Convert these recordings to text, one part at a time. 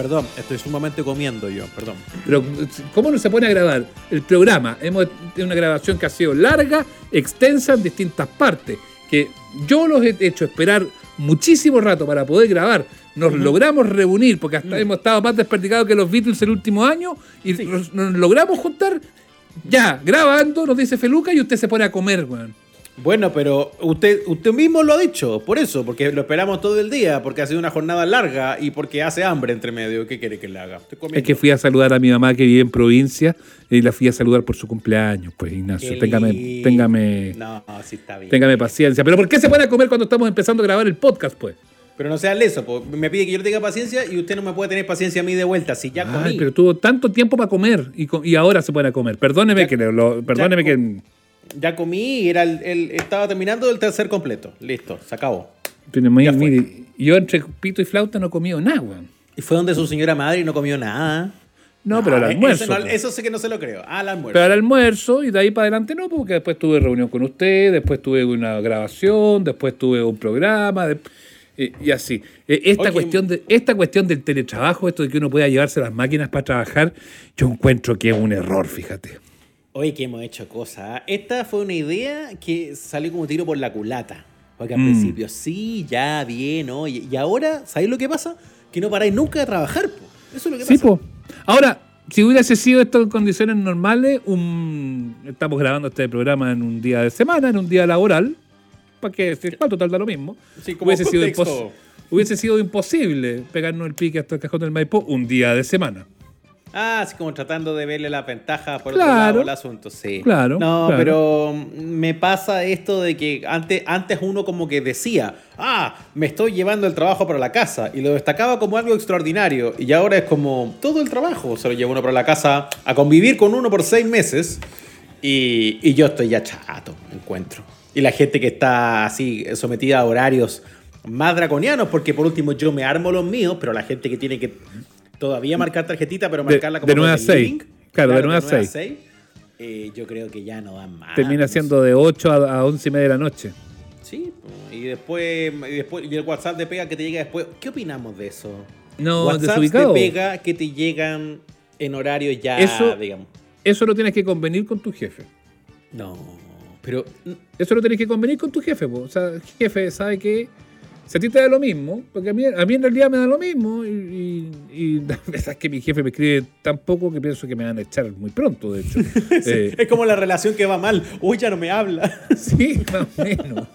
Perdón, estoy sumamente comiendo yo, perdón. Pero, ¿cómo no se pone a grabar el programa? Hemos tenido una grabación que ha sido larga, extensa, en distintas partes. Que yo los he hecho esperar muchísimo rato para poder grabar. Nos logramos reunir, porque hasta hemos estado más desperdicados que los Beatles el último año, y nos, nos logramos juntar ya, grabando, nos dice Feluca, y usted se pone a comer, weón. Bueno, pero usted, usted mismo lo ha dicho, por eso, porque lo esperamos todo el día, porque ha sido una jornada larga y porque hace hambre entre medio. ¿Qué quiere que le haga? Es que fui a saludar a mi mamá que vive en provincia y la fui a saludar por su cumpleaños, pues Ignacio, téngame, téngame, No, sí está bien. téngame paciencia. Pero ¿por qué se a comer cuando estamos empezando a grabar el podcast, pues? Pero no sea leso, me pide que yo le tenga paciencia y usted no me puede tener paciencia a mí de vuelta. Si ya comí. Ay, pero tuvo tanto tiempo para comer y, y ahora se a comer. Perdóneme Ya- que le- lo, perdóneme ya- que Ya comí y era el, el- estaba terminando el tercer completo. Listo, se acabó. pero mire, Ya fue. mire, yo entre pito y flauta no he comido nada, weón. Y fue donde su señora madre y no comió nada. No, pero al Ah, almuerzo. Eso, no- pues. eso sí que no se lo creo. Al almuerzo. Pero al almuerzo y de ahí para adelante no, porque después tuve reunión con usted, después tuve una grabación, después tuve un programa de- eh, y así. Eh, esta, Oye, cuestión de, esta cuestión del teletrabajo, esto de que uno pueda llevarse las máquinas para trabajar, yo encuentro que es un error, fíjate. Oye, que hemos hecho cosas. ¿ah? Esta fue una idea que salió como tiro por la culata. Porque al Mm. principio, sí, ya, bien, oye. Y ahora, ¿sabéis lo que pasa? Que no paráis nunca de trabajar, po. Eso es lo que Sí, pasa. po. Ahora, si hubiese sido esto en condiciones normales, un, estamos grabando este programa en un día de semana, en un día laboral, para que bueno, total da lo mismo. Sí, como hubiese, sido hubiese sido imposible pegarnos el pique hasta el cajón del Maipo un día de semana. Ah, así como tratando de verle la ventaja por Claro. otro lado al asunto, sí. Claro, No, claro. pero me pasa esto de que antes, antes uno como que decía, ah, me estoy llevando el trabajo para la casa, y lo destacaba como algo extraordinario, y ahora es como todo el trabajo se lo lleva uno para la casa a convivir con uno por seis meses, y, y yo estoy ya chato, encuentro. Y la gente que está así sometida a horarios más draconianos, porque por último yo me armo los míos, pero la gente que tiene que todavía marcar tarjetita, pero De- marcarla como de nueve a desde el seis. living, Claro, de nueve a seis. eh, yo creo que ya no dan más. Termina no sé. siendo de 8 a, a 11 y media de la noche. Sí, y después, y después y el WhatsApp de pega que te llega después. ¿Qué opinamos de eso? No, desubicado. de pega que te llegan en horario ya, Eso- digamos. Eso lo tienes que convenir con tu jefe. No, pero Eso lo tienes que convenir con tu jefe. po. O sea, el jefe sabe que si a ti te da lo mismo, porque a mí, a mí en realidad me da lo mismo, y, y, la verdad es que mi jefe me escribe tan poco que pienso que me van a echar muy pronto, de hecho. Eh, es como la relación que va mal. Uy, ya no me habla. sí, más o menos.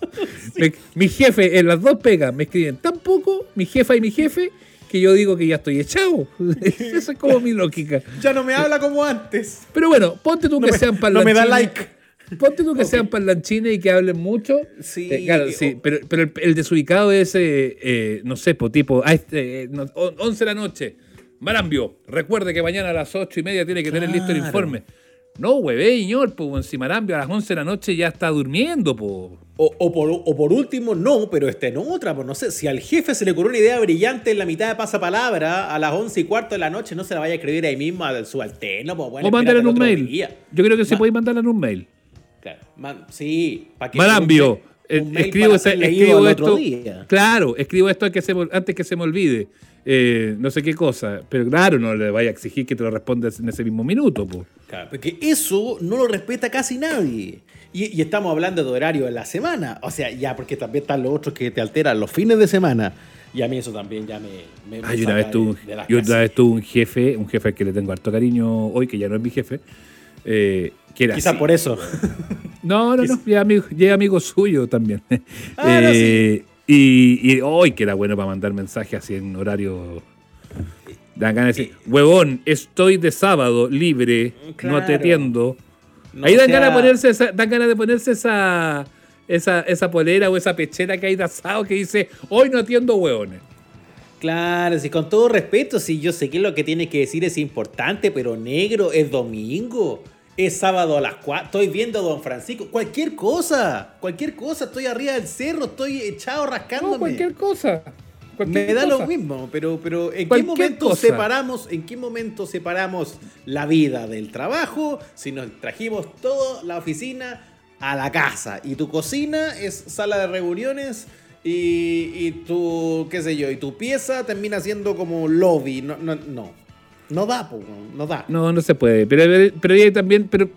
Me- mi jefe, en las dos pegas, me escriben tan poco, mi jefa y mi jefe, que yo digo que ya estoy echado. Esa es como mi lógica. ya no me habla como antes. Pero bueno, ponte tú No que me- sean no parlanchines. me da like. Ponte tú que sean parlanchines y que hablen mucho. Sí, Eh, claro, sí. Pero, pero el, el desubicado es, eh, eh, no sé, po, tipo, ah, este, no, on- 11 de la noche. Marambio, recuerde que mañana a las 8 y media tiene que tener listo el informe. No, hueve, señor, pues si Marambio a las 11 de la noche ya está durmiendo, pues. O, o por, o por último, no, pero está en otra, pues no sé, si al jefe se le ocurrió una idea brillante en la mitad de pasapalabra, a las 11 y cuarto de la noche, no se la vaya a escribir ahí mismo al subalterno, pues bueno, o mandarle en un mail. día. Yo creo que se puede mandarle en un mail. Claro, man- sí, para que Marambio, un eh, un escribo, para esto. Claro, escribo esto antes que se, me- antes que se me olvide. Eh, no sé qué cosa. Pero claro, no le vaya a exigir que te lo respondas en ese mismo minuto. pues. Claro, porque eso no lo respeta casi nadie. Y, y estamos hablando de horario de la semana. O sea, ya, porque también están los otros que te alteran los fines de semana. Y a mí eso también ya me. me, una vez tuve, yo una vez tuve un jefe, un jefe al que le tengo harto cariño hoy, que ya no es mi jefe, eh, que así. por eso. No, no, no, ya amigo, ya amigo suyo también. Ah, no, Eh, Y, y hoy que era bueno para mandar mensajes así en horario. Dan ganas de decir, huevón, estoy de sábado libre, no te atiendo. No, Ahí dan sea- ganas de ponerse esa, dan ganas de ponerse esa, esa, esa polera o esa pechera que hay de asado que dice, hoy no atiendo huevones. Claro, si con todo respeto, si yo sé que lo que tienes que decir es importante, pero negro, es domingo. Es sábado a las 4. Estoy viendo a Don Francisco. Cualquier cosa. Cualquier cosa. Estoy arriba del cerro. Estoy echado rascándome. No, cualquier cosa. Me da lo mismo, pero, pero ¿en qué momento cosa. separamos, en qué momento separamos la vida del trabajo si nos trajimos toda la oficina a la casa y tu cocina es sala de reuniones y, y tu, qué sé yo, y tu pieza termina siendo como lobby? No, no, no, no da, po, no da. No, no se puede. Pero, pero también, pero,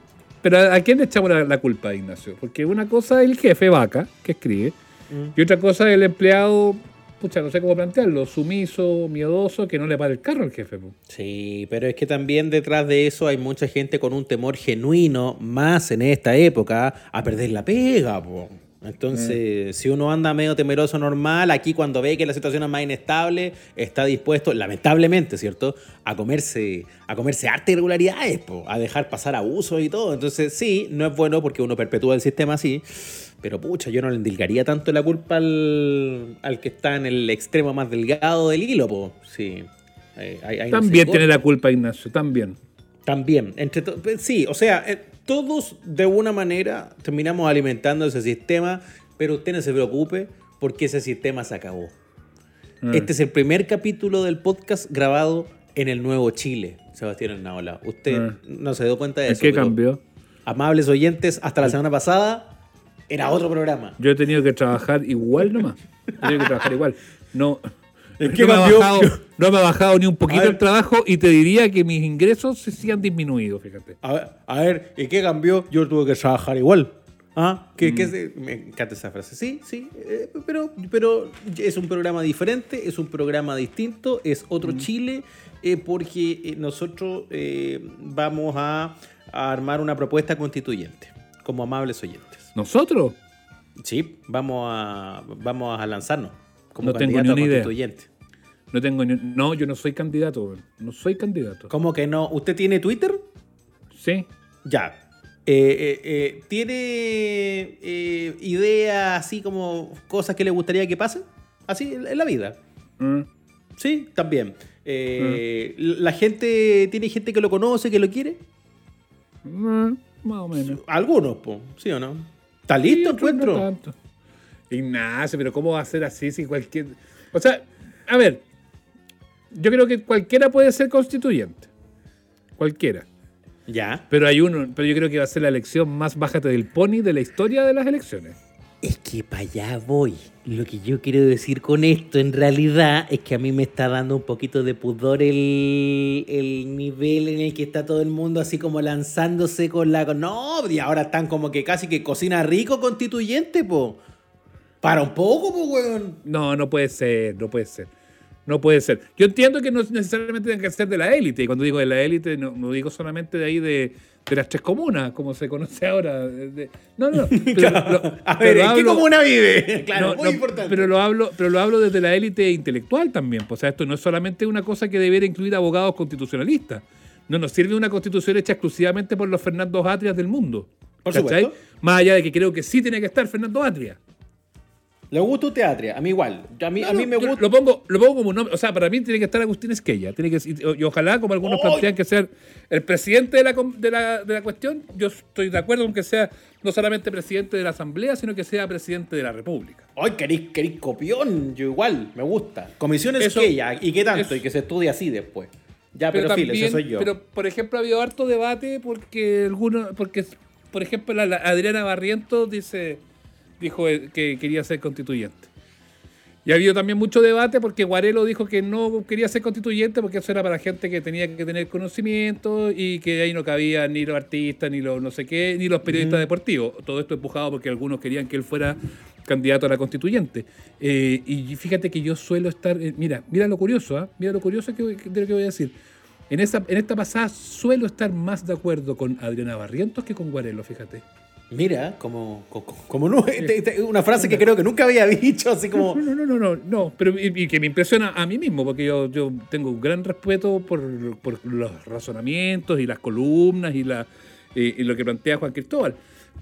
pero ¿a quién le echamos la, la culpa, Ignacio? Porque una cosa es el jefe vaca, que escribe, Mm. y otra cosa es el empleado, pucha, no sé cómo plantearlo, sumiso, miedoso, que no le para el carro al jefe. po. Sí, pero es que también detrás de eso hay mucha gente con un temor genuino, más en esta época, a perder la pega. po. Entonces, si uno anda medio temeroso normal, aquí cuando ve que la situación es más inestable, está dispuesto, lamentablemente, ¿cierto?, a comerse, a comerse arte irregularidades, po, a dejar pasar abusos y todo. Entonces, sí, no es bueno porque uno perpetúa el sistema así, pero pucha, yo no le endilgaría tanto la culpa al, al que está en el extremo más delgado del hilo, po. Sí. No También tiene la culpa, Ignacio, también. También, entre pues, sí, o sea, eh, todos de una manera terminamos alimentando ese sistema, pero usted no se preocupe porque ese sistema se acabó. Ah. Este es el primer capítulo del podcast grabado en el Nuevo Chile, Sebastián Hernaola. Usted Ah. no se dio cuenta de ¿En eso. qué cambió? Amables oyentes, hasta la semana pasada era otro programa. Yo he tenido que trabajar igual nomás. He tenido que trabajar igual. No, ¿En no, me ha bajado, no me ha bajado ni un poquito ver. el trabajo y te diría que mis ingresos se sí han disminuido, fíjate. A ver, a ver, ¿y qué cambió? Yo tuve que trabajar igual. ¿Ah? ¿Qué, Mm. qué se- me encanta esa frase. Sí, sí, eh, pero, pero es un programa diferente, es un programa distinto, es otro Mm. Chile, eh, porque eh, nosotros eh, vamos a, a armar una propuesta constituyente, como amables oyentes. ¿Nosotros? Sí, vamos a, vamos a lanzarnos como No tengo ni a una idea. constituyente. No tengo ni- No, yo no soy candidato. No soy candidato. ¿Cómo que no? ¿Usted tiene Twitter? Sí. Ya. Eh, eh, eh, ¿Tiene eh, ideas así como cosas que le gustaría que pasen? Así en la vida. Mm. Sí, también. Eh, ¿La gente tiene gente que lo conoce, que lo quiere? Mm, más o menos. Algunos, po, ¿sí o no? ¿Está Sí, listo, no encuentro? tanto. Ignacio, pero ¿cómo va a ser así si cualquier... O sea, a ver, yo creo que cualquiera puede ser constituyente. Cualquiera. ya. Pero hay uno, pero yo creo que va a ser la elección más bájate del pony de la historia de las elecciones. Es que para allá voy. Lo que yo quiero decir con esto en realidad es que a mí me está dando un poquito de pudor el, el nivel en el que está todo el mundo así como lanzándose con la... No, y ahora están como que casi que cocina rico constituyente, po. Para un poco, po, weón. No, no puede ser, no puede ser. No puede ser. Yo entiendo que no necesariamente tienen que ser de la élite. Y cuando digo de la élite, no, no digo solamente de ahí de, de las tres comunas, como se conoce ahora. de- de- no, no. pero lo- a ver, ¿en qué comuna vive? Claro, no, muy no, importante. Pero lo hablo, pero lo hablo desde la élite intelectual también. pues, O sea, esto no es solamente una cosa que debiera incluir abogados constitucionalistas. No nos sirve una constitución hecha exclusivamente por los Fernando Atrias del mundo. Por ¿cachai? supuesto. Más allá de que creo que sí tiene que estar Fernando Atria. ¿Le gusta un teatro? A mí igual. A mí, a mí me gusta... Lo pongo, lo pongo como un nombre. O sea, para mí tiene que estar Agustín Esquella. Tiene que, y, ojalá, como algunos plantean, que sea el presidente de la, de, la, de la cuestión. Yo estoy de acuerdo con que sea no solamente presidente de la Asamblea, sino que sea presidente de la República. Ay, querís, querís copión. Yo igual, me gusta. Comisiones Eso- que ya, ¿y qué tanto? eso- y que se estudie así después. Ya, pero, filo, ese soy yo. pero, por ejemplo, ha habido harto debate porque algunos, porque, por ejemplo, la, la Adriana Barrientos dice, dijo eh, que quería ser constituyente. Y ha habido también mucho debate porque Guarelo dijo que no quería ser constituyente porque eso era para gente que tenía que tener conocimiento y que ahí no cabían ni los artistas, ni los no sé qué, ni los periodistas deportivos. Todo esto empujado porque algunos querían que él fuera candidato a la constituyente. Eh, y fíjate que yo suelo estar, eh, mira, mira lo curioso, ¿ah? mira lo curioso que, que- de lo que voy a decir. En, esa, en esta pasada suelo estar más de acuerdo con Adriana Barrientos que con Guarelo, fíjate. Mira, como, como, como no, este- este- una frase que creo que nunca había dicho, así como... No, no, no, no, no, no, pero y, que me impresiona a mí mismo, porque yo, yo tengo un gran respeto por, por los razonamientos y las columnas y, la, eh, y lo que plantea Juan Cristóbal.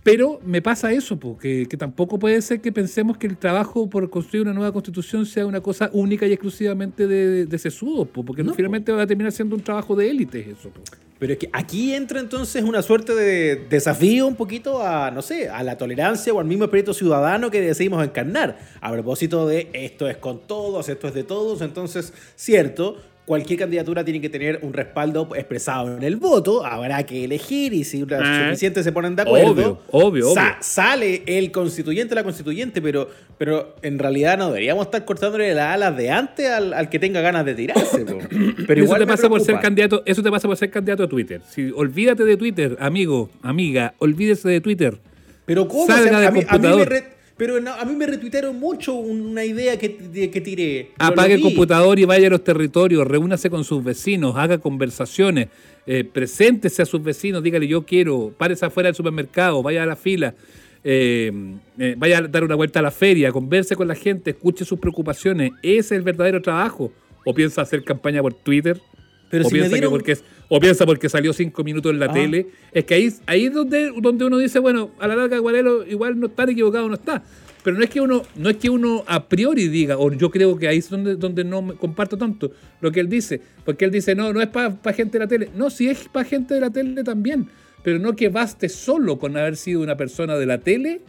Pero me pasa eso, po, que, tampoco puede ser que pensemos que el trabajo por construir una nueva constitución sea una cosa única y exclusivamente de, de sesudos, po, porque No, finalmente va a terminar siendo un trabajo de élites eso. po. Pero es que aquí entra entonces una suerte de desafío un poquito a, no sé, a la tolerancia o al mismo espíritu ciudadano que decidimos encarnar. A propósito de esto es con todos, esto es de todos, entonces, cierto, cualquier candidatura tiene que tener un respaldo expresado en el voto, habrá que elegir y si los Ah. suficientes se ponen de acuerdo, Obvio, obvio, sa- obvio. sale el constituyente la constituyente, pero, pero en realidad no deberíamos estar cortándole las alas de antes al, al que tenga ganas de tirarse. Pero eso igual te me pasa por ser candidato, eso te pasa por ser candidato a Twitter. Si olvídate de Twitter, amigo, amiga, olvídese de Twitter. Pero ¿cómo? Salga O sea, del a, mí, a mí me re- pero no, a mí me retuitearon mucho una idea que, de- que tiré. Apague el computador y vaya a los territorios, reúnase con sus vecinos, haga conversaciones, eh, preséntese a sus vecinos, dígale yo quiero, párese afuera del supermercado, vaya a la fila, eh, eh, vaya a dar una vuelta a la feria, converse con la gente, escuche sus preocupaciones. Ese es el verdadero trabajo. ¿O piensa hacer campaña por Twitter? Pero o, si piensa que porque, o piensa porque salió cinco minutos en la Ah. tele. Es que ahí, ahí es donde, donde uno dice, bueno, a la larga Guarelo igual no está equivocado, no está. Pero no es que uno, no es que uno a priori diga, o yo creo que ahí es donde, donde no me comparto tanto lo que él dice. Porque él dice, no, no es para gente de la tele. No, sí es para gente de la tele también. Pero no que baste solo con haber sido una persona de la tele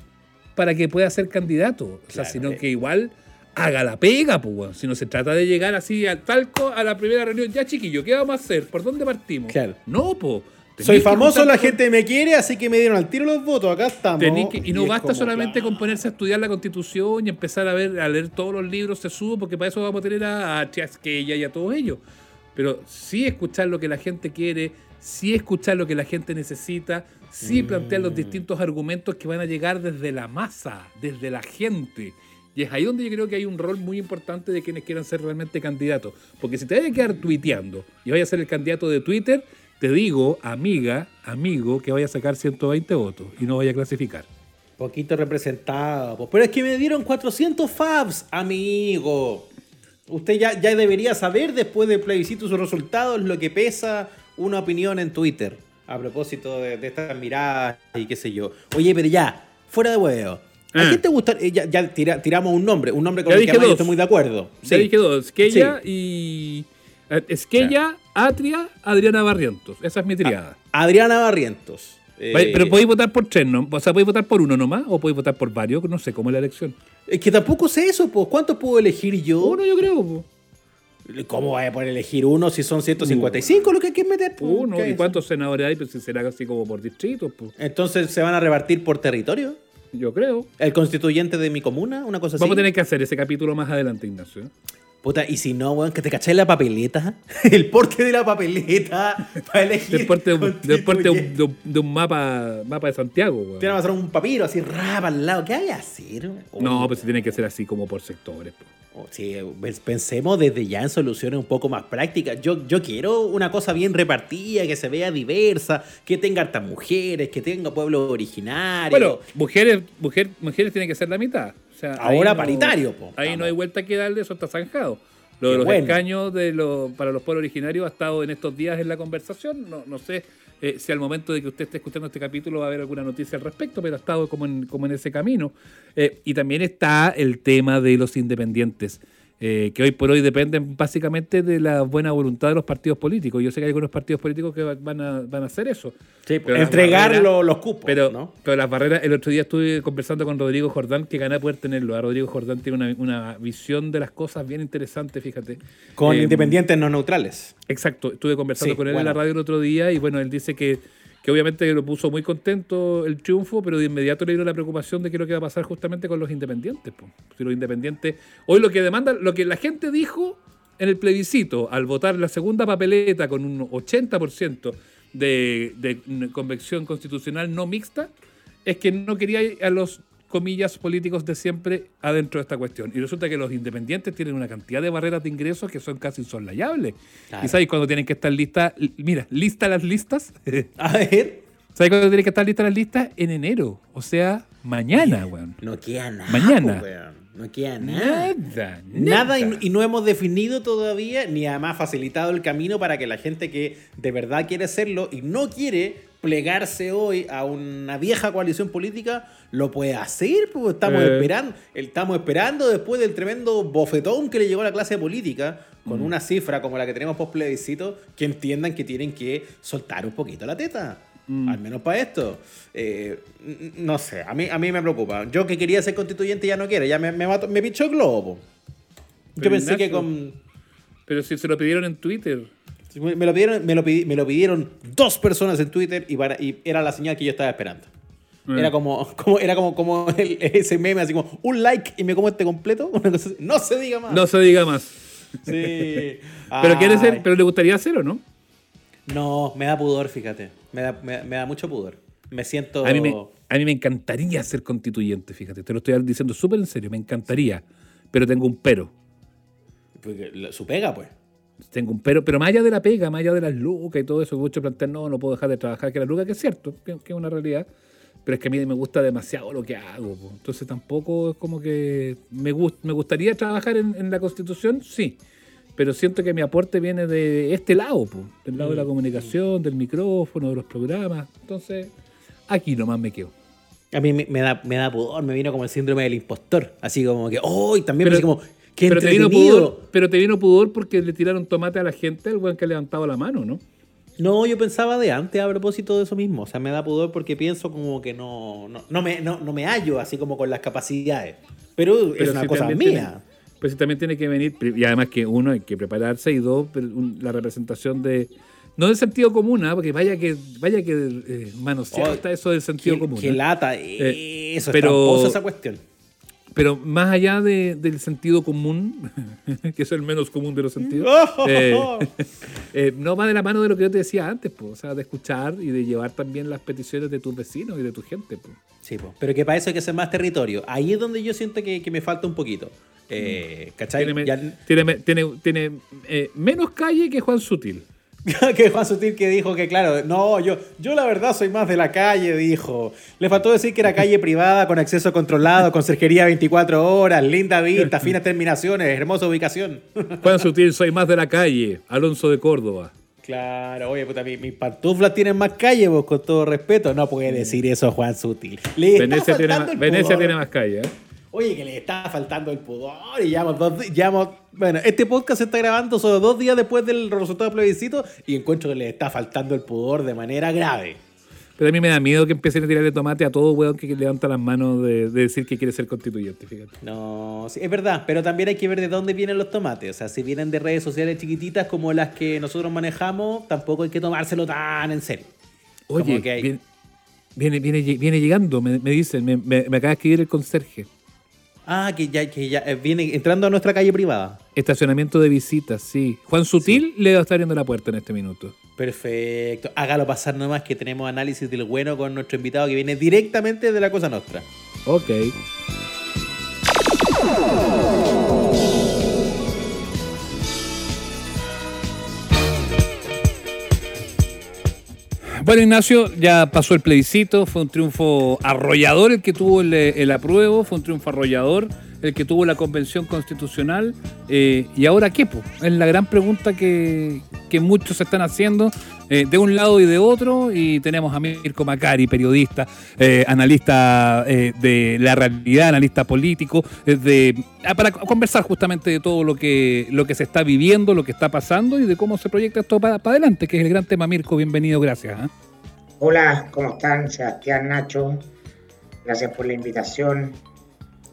para que pueda ser candidato. O sea, Claro, sino eh. que igual haga la pega, pues. Si no se trata de llegar así al talco a la primera reunión, ya chiquillo, ¿qué vamos a hacer? ¿Por dónde partimos? Claro. No, pues. Soy famoso, la gente me quiere, así que me dieron al tiro los votos. Acá estamos. y no basta como, solamente claro. con ponerse a estudiar la constitución y empezar a ver, a leer todos los libros se subo, porque para eso vamos a tener a, a Chasquella y a todos ellos. Pero sí escuchar lo que la gente quiere, sí escuchar lo que la gente necesita, sí plantear Mm. los distintos argumentos que van a llegar desde la masa, desde la gente. Y es ahí donde yo creo que hay un rol muy importante de quienes quieran ser realmente candidatos. Porque si te vayas a quedar tuiteando y vayas a ser el candidato de Twitter, te digo, amiga, amigo, que vaya a sacar 120 votos y no vaya a clasificar. Poquito representado. Pero es que me dieron 400 fabs, amigo. Usted ya, ya debería saber después del plebiscito sus resultados lo que pesa una opinión en Twitter. A propósito de, de estas miradas y qué sé yo. Oye, pero ya, fuera de huevo. ¿A Ah. quién te gusta? eh, ya ya tira- tiramos un nombre, un nombre con Ya el que yo estoy muy de acuerdo. Ya Sí. dije dos, Esquella y... eh, Esquella, Atria, Adriana Barrientos. Esa es mi triada. Adriana Barrientos. Eh, Pero podéis votar por tres, ¿no? O sea, podéis votar por uno nomás o podéis votar por varios, no sé cómo es la elección. Es que tampoco sé eso, pues. ¿Cuántos puedo elegir yo? Uno yo creo, po. ¿Cómo voy a poder elegir uno si son 155 lo que hay que meter? uno. ¿Qué ¿Y cuántos senadores hay? Pues si será así como por distritos, pues. Entonces se van a repartir por territorio. Yo creo. El constituyente de mi comuna, una cosa así. Vamos a tener que hacer ese capítulo más adelante, Ignacio. ¿Eh? Puta, y si no, weón, que te caché la papeleta. El porte de la papeleta para elegir. Después de, un- después de un, de mapa, mapa de Santiago, weón. Van a pasar un papiro así rapa al lado. ¿Qué hay que hacer? No, pues tiene que ser así como por sectores. oh, sí, pens- pensemos desde ya en soluciones un poco más prácticas. Yo, yo quiero una cosa bien repartida, que se vea diversa, que tenga hartas mujeres, que tenga pueblo originario. Bueno, mujeres, mujer, mujeres tienen que ser la mitad. Sea, Ahora no- paritario, po. Ahí Vamos. no hay vuelta que darle, eso está zanjado. Lo de los bueno. escaños de los, para los pueblos originarios ha estado en estos días en la conversación. No, no sé eh, si al momento de que usted esté escuchando este capítulo va a haber alguna noticia al respecto, pero ha estado como en, como en ese camino. Eh, y también está el tema de los independientes. Eh, que hoy por hoy dependen básicamente de la buena voluntad de los partidos políticos. Yo sé que hay algunos partidos políticos que va- van a, van a hacer eso. Sí, Pero las entregar barreras- lo- los cupos, Pero, ¿no? pero las barreras, el otro día estuve conversando con Rodrigo Jordán, que gané poder tenerlo. A Rodrigo Jordán tiene una, una visión de las cosas bien interesante, fíjate. Con Eh, independientes no neutrales. Exacto, estuve conversando Sí, con él bueno. en la radio el otro día y bueno, él dice que, que obviamente lo puso muy contento el triunfo, pero de inmediato le dio la preocupación de qué es lo que va a pasar justamente con los independientes. po. Si los independientes, hoy lo que demanda, lo que la gente dijo en el plebiscito al votar la segunda papeleta con un 80% de, de convección constitucional no mixta, es que no quería a los comillas políticos de siempre adentro de esta cuestión. Y resulta que los independientes tienen una cantidad de barreras de ingresos que son casi insoslayables. Claro. ¿Y sabéis cuándo tienen que estar listas? Mira, listas las listas. A ver. ¿Sabéis cuándo tienen que estar listas las listas? En enero. O sea, mañana, weón. No queda nada. Mañana. weón. No queda nada. Nada, Nada y, y no hemos definido todavía ni además facilitado el camino para que la gente que de verdad quiere hacerlo y no quiere plegarse hoy a una vieja coalición política, lo puede hacer, pues estamos Eh. esperando, estamos esperando después del tremendo bofetón que le llegó a la clase política, con una cifra como la que tenemos post plebiscito, que entiendan que tienen que soltar un poquito la teta. Mm. Al menos para esto. Eh, no sé, a mí, a mí me preocupa. Yo que quería ser constituyente ya no quiero, ya me, me, me pichó el globo. Yo Pero, pensé que con... Pero si se lo pidieron en Twitter. Me lo pidieron, me lo pidi- me lo pidieron dos personas en Twitter y, para- y era la señal que yo estaba esperando. Eh. Era como, como, era como, como el- ese meme, así como un like y me como este completo. Una cosa así. no se diga más. No se diga más. Sí. Pero quiere ser, pero le gustaría hacer o no? No, me da pudor, fíjate. Me da, me, me da mucho pudor. Me siento. A mí me, a mí me encantaría ser constituyente, fíjate. Te lo estoy diciendo súper en serio, me encantaría. Pero tengo un pero. Porque la- Su pega, pues. Tengo un pero, pero más allá de la pega, más allá de las lucas y todo eso, muchos plantean, no, no puedo dejar de trabajar, que la luca, que es cierto, que, que es una realidad. Pero es que a mí me gusta demasiado lo que hago. po. Entonces tampoco es como que me, gust- me gustaría trabajar en, en la constitución, sí. Pero siento que mi aporte viene de este lado, po, del lado de la comunicación, del micrófono, de los programas. Entonces, aquí nomás me quedo. A mí me, me da, me da pudor, me vino como el síndrome del impostor. Así como que, ¡oh! Y también Pero- así como, ¡qué pero te, vino pudor, pero te vino pudor porque le tiraron tomate a la gente, al buen que ha levantado la mano, ¿no? No, yo pensaba de antes a propósito de eso mismo. O sea, me da pudor porque pienso como que no, no, no me, no, no me hallo así como con las capacidades. Pero, es una si cosa mía. tiene- pues también tiene que venir, y además que uno hay que prepararse, y dos, la representación de. No del sentido común, ¿ah? porque vaya que vaya que eh, manoseado Oh, está eso del sentido Qué, común. qué ¿ah? lata. Eh, eso pero- es esa cuestión. Pero más allá de- del sentido común, que es el menos común de los sentidos, eh, eh, no va de la mano de lo que yo te decía antes, pues, o sea, de escuchar y de llevar también las peticiones de tus vecinos y de tu gente. Pues. Sí, po. pero que para eso hay que hacer más territorio. Ahí es donde yo siento que, que me falta un poquito. Eh, ¿Cachai? Tiene, me- Ya- tiene, tiene, tiene, eh, menos calle que Juan Sutil. que Juan Sutil que dijo que, claro, no, yo, yo la verdad soy más de la calle, dijo. Le faltó decir que era calle privada, con acceso controlado, con cerjería 24 horas, linda vista, finas terminaciones, hermosa ubicación. Juan Sutil, soy más de la calle. Alonso de Córdoba. Claro, oye, puta, mi- mis pantuflas tienen más calle, vos, con todo respeto. No puede decir eso Juan Sutil. Le Venecia tiene, más, Venecia tiene más calle. ¿eh? Oye, que le está faltando el pudor y llevamos dos llevamos- Bueno, este podcast se está grabando solo dos días después del resultado del plebiscito y encuentro que le está faltando el pudor de manera grave. Pero a mí me da miedo que empiecen a tirarle tomate a todo weón que levanta las manos de, de decir que quiere ser constituyente, fíjate. No, sí, es verdad, pero también hay que ver de dónde vienen los tomates. O sea, si vienen de redes sociales chiquititas como las que nosotros manejamos, tampoco hay que tomárselo tan en serio. Oye, hay- viene, viene, viene, viene llegando, me, me dicen, me, me, me acaba de escribir el conserje. Ah, que ya, que ya eh, viene entrando a nuestra calle privada. Estacionamiento de visitas, sí. Juan Sutil le va a estar abriendo la puerta en este minuto. Perfecto. Hágalo pasar nomás que tenemos análisis del bueno con nuestro invitado que viene directamente de la Cosa Nostra. Ok. Bueno, Ignacio, ya pasó el plebiscito, fue un triunfo arrollador el que tuvo el, el apruebo, fue un triunfo arrollador el que tuvo la convención constitucional. eh, ¿Y ahora qué? Es la gran pregunta que, muchos están haciendo eh, de un lado y de otro. Y tenemos a Mirko Macari, periodista, eh, analista de la realidad, analista político, ah, para conversar justamente de todo lo que, lo que se está viviendo, lo que está pasando y de cómo se proyecta esto para, adelante, que es el gran tema. Mirko, bienvenido, gracias. Hola, ¿cómo están? Sebastián, Nacho. Gracias por la invitación.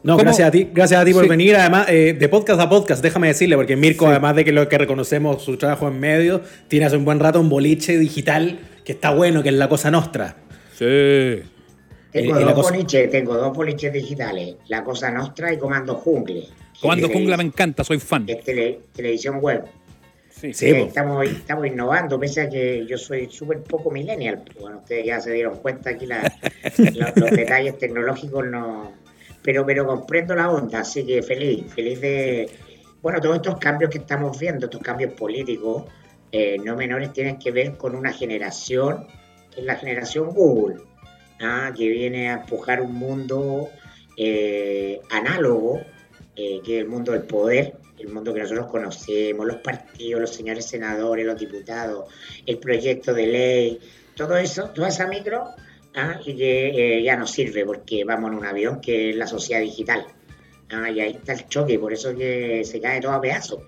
No, ¿Cómo? gracias a ti, gracias a ti por Sí. venir. Además, eh, de podcast a podcast, déjame decirle, porque Mirko, además de que lo que reconocemos su trabajo en medio, tiene hace un buen rato un boliche digital que está bueno, que es la cosa nostra. Sí. Tengo Eh, y la dos cosa- boliches, tengo dos boliches digitales, La Cosa Nostra y Comando Jungle. Comando es Jungla me encanta, soy fan. es tele- televisión web. Sí. Eh, estamos, estamos innovando, pese a que yo soy súper poco millennial. Bueno, ustedes ya se dieron cuenta aquí la- la- los detalles tecnológicos no... Pero, pero comprendo la onda, así que feliz, feliz de... Bueno, todos estos cambios que estamos viendo, estos cambios políticos, eh, no menores, tienen que ver con una generación, que es la generación Google, ¿ah? que viene a empujar un mundo eh, análogo, eh, que es el mundo del poder, el mundo que nosotros conocemos, los partidos, los señores senadores, los diputados, el proyecto de ley, todo eso, toda esa micro, ¿ah? y que eh, ya no sirve porque vamos en un avión que es la sociedad digital. ¿ah? Y ahí está el choque, por eso que se cae todo a pedazos.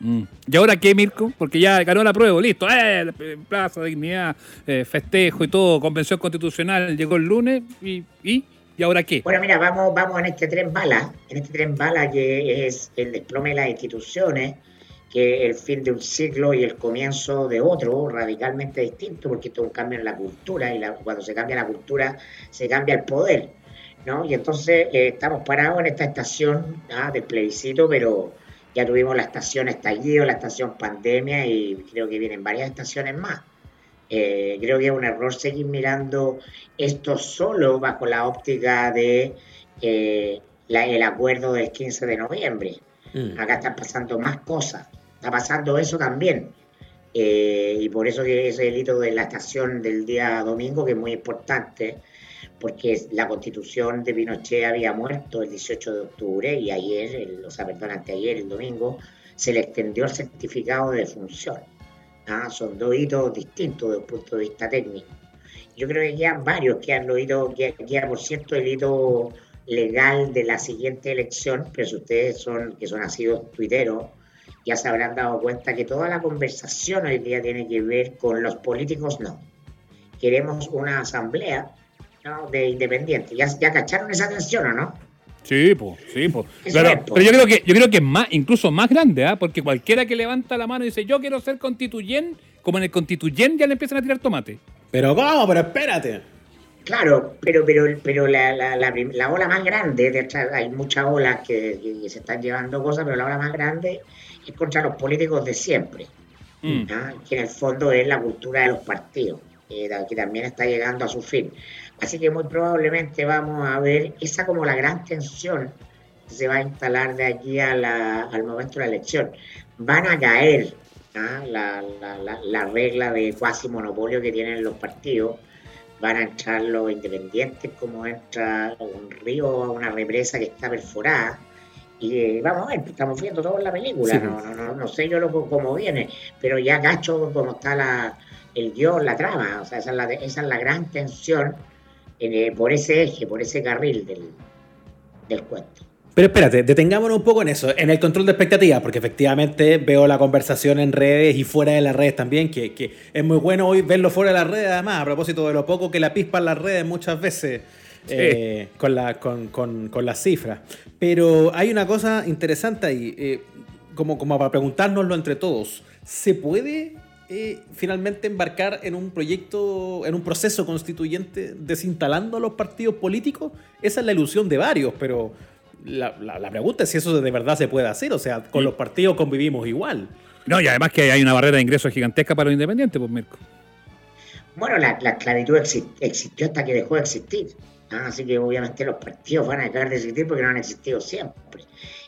Mm. ¿Y ahora qué, Mirko? Porque ya ganó la prueba, listo. Eh, plaza, dignidad, eh, festejo y todo, convención constitucional, llegó el lunes y, y, ¿y ahora qué? Bueno, mira, vamos, vamos en este tren bala, en este tren bala que es el desplome de las instituciones, que el fin de un ciclo y el comienzo de otro radicalmente distinto, porque esto es un cambio en la cultura y cuando se cambia la cultura se cambia el poder, ¿no? Y entonces eh, estamos parados en esta estación ¿ah? del plebiscito, pero ya tuvimos la estación estallido, la estación pandemia y creo que vienen varias estaciones más. Eh, creo que es un error seguir mirando esto solo bajo la óptica de eh, el acuerdo del 15 de noviembre. Mm. Acá están pasando más cosas, está pasando eso también. Eh, y por eso que ese delito de la estación del día domingo, que es muy importante, porque la constitución de Pinochet había muerto el 18 de octubre y ayer, el, o sea, perdón, anteayer, el domingo, se le extendió el certificado de defunción. ¿ah? Son dos hitos distintos desde el punto de vista técnico. Yo creo que quedan varios, quedan los hitos, queda, por cierto el hito legal de la siguiente elección, pero si ustedes son, que son nacidos tuiteros, ya se habrán dado cuenta que toda la conversación hoy día tiene que ver con los políticos, no. Queremos una asamblea de Independiente. ¿Ya, ¿Ya cacharon esa tensión o no? Sí, pues, sí, pues. Pero, yo creo que yo creo que es más, incluso más grande, ¿ah? porque cualquiera que levanta la mano y dice yo quiero ser constituyente, como en el constituyente ya le empiezan a tirar tomate. Pero ¿cómo? Pero espérate. Claro, pero pero pero la, la, la, ola más grande, de hecho, hay muchas olas que, se están llevando cosas, pero la ola más grande es contra los políticos de siempre, mm. ¿ah? que en el fondo es la cultura de los partidos, eh, que también está llegando a su fin. Así que muy probablemente vamos a ver esa como la gran tensión que se va a instalar de aquí a al momento de la elección. Van a caer ¿ah? la, la, regla de cuasi monopolio que tienen los partidos. Van a entrar los independientes como entra un río o una represa que está perforada. Y eh, vamos a ver, estamos viendo todo en la película. no, no, no, no, sé yo lo, cómo viene, pero ya cacho cómo está la, el guion, la trama. O sea, esa es la, esa es la gran tensión eh, por ese eje, por ese carril del, del cuento. Pero espérate, detengámonos un poco en eso, en el control de expectativas, porque efectivamente veo la conversación en redes y fuera de las redes también, que, que es muy bueno hoy verlo fuera de las redes, además, a propósito de lo poco que la pispan las redes muchas veces eh, con, la, con, con, con, las cifras. Pero hay una cosa interesante ahí, eh, como, como para preguntárnoslo entre todos. ¿Se puede eh, finalmente embarcar en un proyecto, en un proceso constituyente desinstalando a los partidos políticos? Esa es la ilusión de varios, pero la, pregunta es si eso de verdad se puede hacer. O sea, con los partidos convivimos igual. No, y además que hay una barrera de ingresos gigantesca para los independientes, pues Mirko. Bueno, la, esclavitud existió hasta que dejó de existir. Así que obviamente los partidos van a dejar de existir porque no han existido siempre.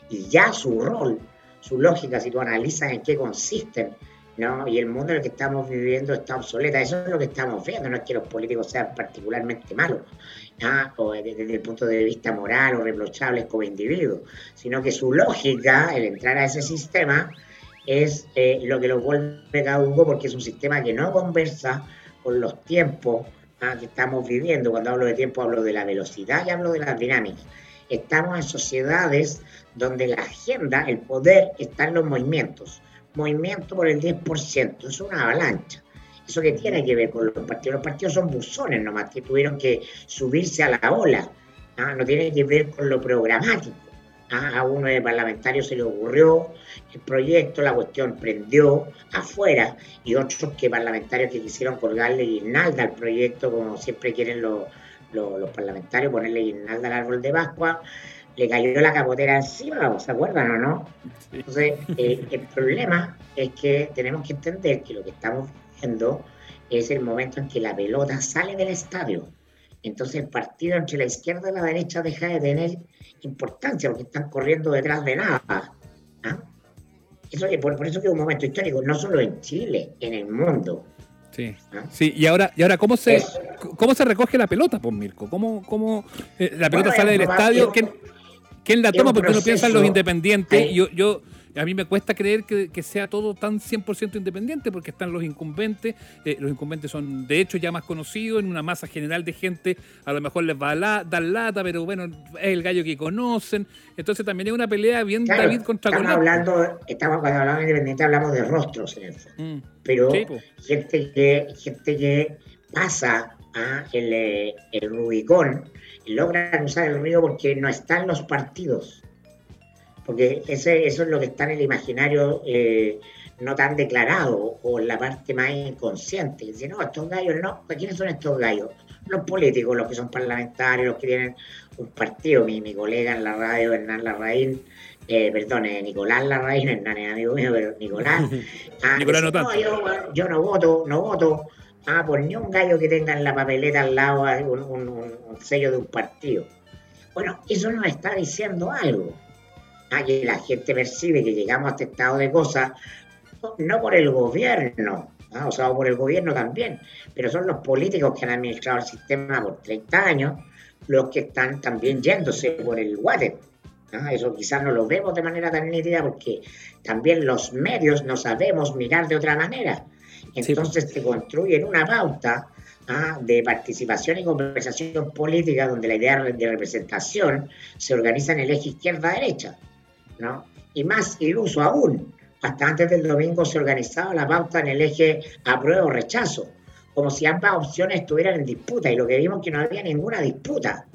Y ya su rol, su lógica, si tú analizas en qué consisten ¿no? Y el mundo en el que estamos viviendo está obsoleta. Eso es lo que estamos viendo. No es que los políticos sean particularmente malos, o desde, el punto de vista moral o reprochables como individuos, sino que su lógica, el entrar a ese sistema, es eh, lo que los vuelve caduco porque es un sistema que no conversa con los tiempos que estamos viviendo. Cuando hablo de tiempo hablo de la velocidad y hablo de las dinámicas. Estamos en sociedades donde la agenda, el poder, está en los movimientos movimiento por el 10%, es una avalancha. Eso que tiene que ver con los partidos. Los partidos son buzones nomás, que tuvieron que subirse a la ola. ¿ah? No tiene que ver con lo programático. A uno de parlamentarios se le ocurrió el proyecto, la cuestión prendió afuera, y otros que parlamentarios que quisieron colgarle guirnalda al proyecto, como siempre quieren los, los parlamentarios, ponerle guirnalda al árbol de Pascua, le cayó la capotera encima, ¿se acuerdan o no? Entonces, eh, el problema es que tenemos que entender que lo que estamos viendo es el momento en que la pelota sale del estadio. Entonces el partido entre la izquierda y la derecha deja de tener importancia porque están corriendo detrás de nada. ¿ah? Eso, por, por eso que es un momento histórico, no solo en Chile, en el mundo. Sí, ¿Ah? sí, y ahora, y ahora ¿cómo se cómo se recoge la pelota, pues Mirko? ¿Cómo, cómo eh, la pelota sale del estadio? ¿Quién, la toma? Porque uno piensa en los independientes. Yo, yo, a mí me cuesta creer que, que sea todo tan 100% independiente porque están los incumbentes, eh, los incumbentes son de hecho ya más conocidos en una masa general de gente, a lo mejor les va a la, dar lata, pero bueno, es el gallo que conocen, entonces también es una pelea bien Claro, David contra estamos hablando, estamos, cuando hablamos de independiente hablamos de rostros en el fondo. Mm, pero Sí, gente que gente que pasa a el, el Rubicón y logra cruzar el río porque no están los partidos. Porque ese, eso es lo que está en el imaginario eh, no tan declarado o en la parte más inconsciente. Dice, no, estos gallos no. ¿Quiénes son estos gallos? Los políticos, los que son parlamentarios, los que tienen un partido. Mi, mi colega en la radio, Hernán Larraín, eh, perdón, eh, Nicolás Larraín, Hernán es amigo mío, pero Nicolás. ah, Nicolás dice, no tanto. yo, no voto, no voto ah, por ni un gallo que tenga en la papeleta al lado ah, un, un- un- un sello de un partido. Bueno, eso nos está diciendo algo. Ah, que la gente percibe que llegamos a este estado de cosas no- por el gobierno, ah, o sea, por el gobierno también, pero son los políticos que han administrado el sistema por 30 años los que están también yéndose por el water. Ah, Eso quizás no lo vemos de manera tan nítida porque también los medios no sabemos mirar de otra manera. Entonces se construyen una pauta ah, de participación y conversación política donde la idea de representación se organiza en el eje izquierda-derecha. ¿No? Y más iluso aún, hasta antes del domingo se organizaba la pauta en el eje apruebo o rechazo, como si ambas opciones estuvieran en disputa, y lo que vimos que no había ninguna disputa.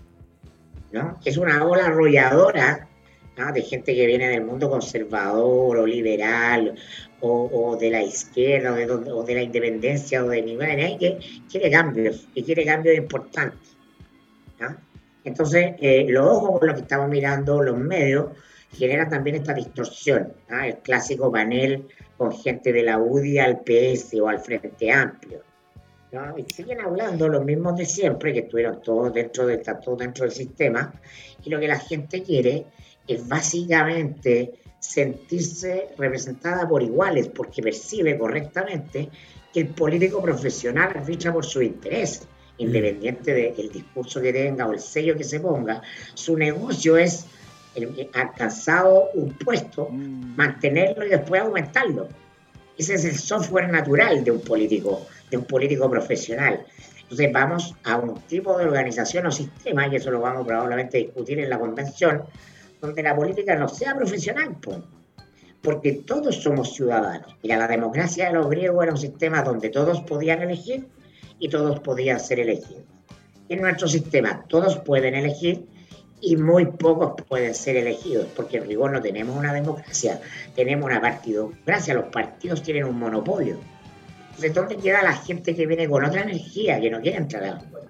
¿no? Es una ola arrolladora ¿no? de gente que viene del mundo conservador o liberal o, o de la izquierda o de, o de la independencia o de ¿eh? que quiere cambios y quiere cambios importantes. ¿no? Entonces, eh, los ojos con los que estamos mirando los medios generan también esta distorsión. ¿no? El clásico panel con gente de la UDI al PS o al Frente Amplio. ¿no? Y siguen hablando los mismos de siempre, que estuvieron todos dentro, de, están todos dentro del sistema, y lo que la gente quiere es básicamente sentirse representada por iguales, porque percibe correctamente que el político profesional arbitra por su interés, independiente del discurso que tenga o el sello que se ponga, su negocio es alcanzado un puesto, Mm. mantenerlo y después aumentarlo. Ese es el software natural de un político, de un político profesional. Entonces vamos a un tipo de organización o sistema, y eso lo vamos probablemente a discutir en la convención, donde la política no sea profesional, po. porque todos somos ciudadanos. Mira, la democracia de los griegos era un sistema donde todos podían elegir y todos podían ser elegidos. En nuestro sistema todos pueden elegir y muy pocos pueden ser elegidos, porque en rigor no tenemos una democracia, tenemos una partidocracia, los partidos tienen un monopolio. Entonces, ¿dónde queda la gente que viene con otra energía, que no quiere entrar al juego?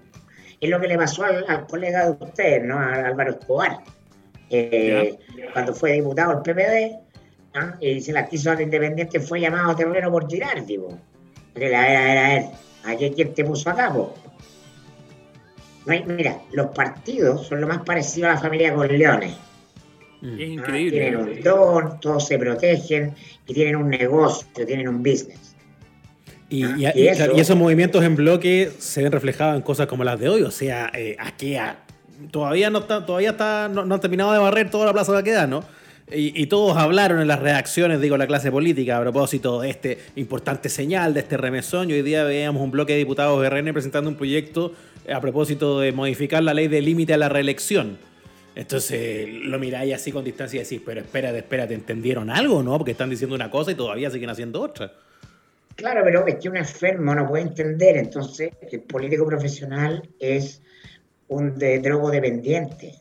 Es lo que le pasó al, al colega de ustedes, ¿no? A Álvaro Escobar, eh, cuando fue diputado del PPD, y se la quiso al independiente, fue llamado a terreno por Girardi, po. Era, era, era él. ¿Aquí quién te puso acá, po? No hay- mira, los partidos son lo más parecido a la familia Corleone. Es Ah, Tienen increíble. un don, todos se protegen y tienen un negocio, tienen un business. Y, Ah, y- y y- eso- claro, y esos movimientos en bloque se ven reflejados en cosas como las de hoy. O sea, eh, Aquea todavía no está, todavía está, no, no han terminado de barrer toda la plaza de Aquea, ¿no? Y, y todos hablaron en las reacciones, digo, la clase política a propósito de este importante señal, de este remesón. Y hoy día veíamos un bloque de diputados de RN presentando un proyecto eh, a propósito de modificar la ley de límite a la reelección. Entonces lo miráis así con distancia y decís, pero espérate, espérate, ¿entendieron algo, no? Porque están diciendo una cosa y todavía siguen haciendo otra. Claro, pero es que un enfermo no puede entender, entonces el político profesional es un de drogo dependiente.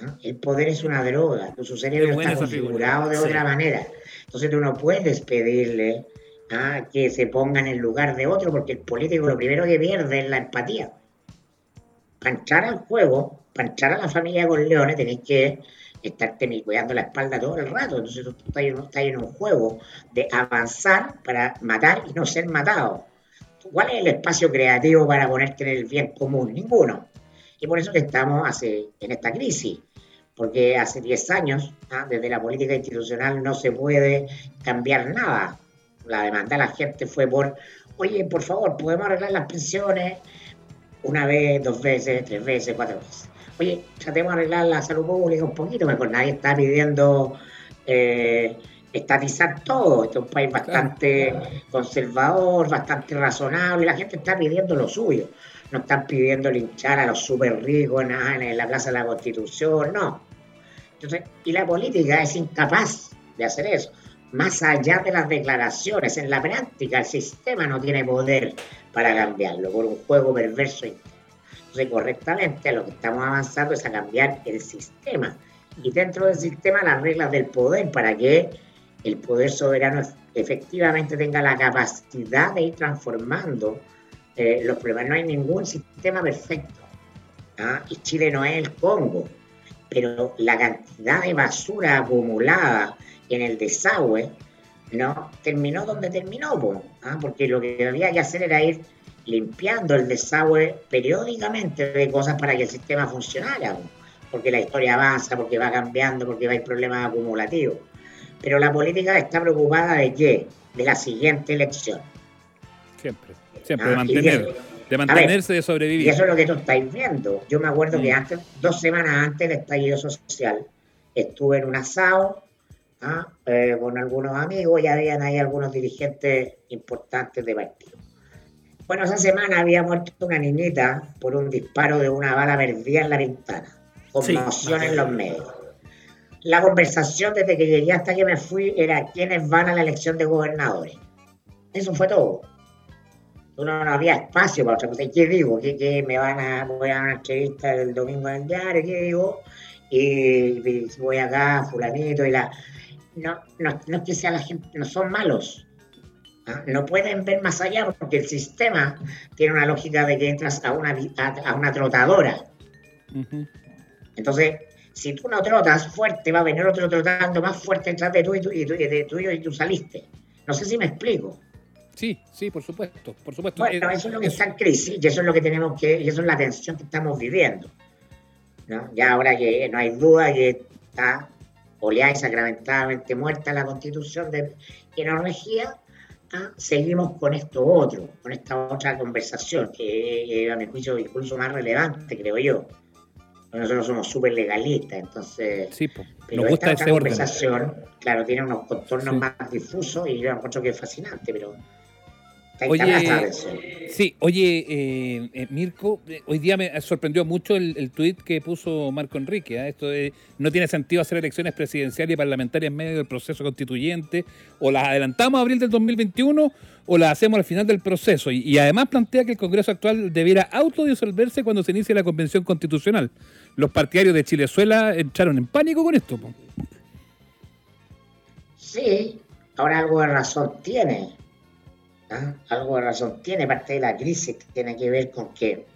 ¿No? El poder es una droga, su Qué cerebro está configurado de Sí. otra manera. Entonces tú no puedes pedirle ¿ah? que se ponga en el lugar de otro, porque el político lo primero que pierde es la empatía. Para entrar al juego, para entrar a la familia con leones, tenéis que estarte cuidando la espalda todo el rato. Entonces tú estás estás en un juego de avanzar para matar y no ser matado. ¿Cuál es el espacio creativo para ponerte en el bien común? Ninguno. Y por eso que estamos hace, en esta crisis. Porque hace 10 años, ¿ah? desde la política institucional no se puede cambiar nada. La demanda de la gente fue por, oye, por favor, podemos arreglar las pensiones una vez, dos veces, tres veces, cuatro veces. Oye, tratemos de arreglar la salud pública un poquito mejor. Nadie está pidiendo eh, estatizar todo. Este es un país bastante conservador, bastante razonable, y la gente está pidiendo lo suyo. No están pidiendo linchar a los súper ricos en, en la Plaza de la Constitución, no. Entonces, y la política es incapaz de hacer eso. Más allá de las declaraciones, en la práctica el sistema no tiene poder para cambiarlo por un juego perverso. Entonces, correctamente lo que estamos avanzando es a cambiar el sistema y dentro del sistema las reglas del poder para que el poder soberano efectivamente tenga la capacidad de ir transformando eh, los problemas. No hay ningún sistema perfecto. ¿ah? Y Chile no es el Congo. Pero la cantidad de basura acumulada en el desagüe no terminó donde terminó, ¿ah? porque lo que había que hacer era ir limpiando el desagüe periódicamente de cosas para que el sistema funcionara, porque la historia avanza, porque va cambiando, porque va a problemas acumulativos. Pero la política está preocupada de qué? De la siguiente elección. Siempre, siempre, de, ah, de mantenerse, de sobrevivir. Y eso es lo que tú estáis viendo. Yo me acuerdo que mm. antes, dos semanas antes del estallido social, estuve en un asado ¿ah? eh, con algunos amigos y habían ahí algunos dirigentes importantes de partido. Bueno, esa semana había muerto una niñita por un disparo de una bala perdida en la ventana. Conmoción en los medios la conversación desde que llegué hasta que me fui era quiénes van a la elección de gobernadores. Eso fue todo. No, había espacio para otra cosa. ¿Qué digo? ¿Qué, me van a, voy a una entrevista el domingo en el diario? ¿Qué digo? Y, voy acá, fulanito, y la... No, no, no es que sea la gente, no son malos. ¿ah? No pueden ver más allá porque el sistema tiene una lógica de que entras a una, a, una trotadora. Entonces, si tú no trotas fuerte, va a venir otro trotando más fuerte detrás de tú y tú, y tú, y tú, saliste. No sé si me explico. Sí, sí, por supuesto, por supuesto. Bueno, eso es lo que está en crisis y eso es lo que tenemos que, y eso es la tensión que estamos viviendo. ¿no? Ya ahora que no hay duda que está oleada y sacramentadamente muerta la constitución de que nos regía, ¿ah? seguimos con esto otro, con esta otra conversación que a mi juicio incluso más relevante, creo yo nosotros somos súper legalistas, entonces... Sí, pero nos gusta esta, conversación, claro, tiene unos contornos más difusos y yo encuentro que es fascinante, pero... Oye, sí, oye, eh, eh, Mirko, eh, hoy día me sorprendió mucho el, el tuit que puso Marco Enrique. Esto de, no tiene sentido hacer elecciones presidenciales y parlamentarias en medio del proceso constituyente. O las adelantamos a abril del 2021 o las hacemos al final del proceso. Y, y además plantea que el Congreso actual debiera autodisolverse cuando se inicie la convención constitucional los partidarios de Chilezuela entraron en pánico con esto. Sí, ahora algo de razón tiene. ¿Ah? Algo de razón tiene. Parte de la crisis tiene que ver con que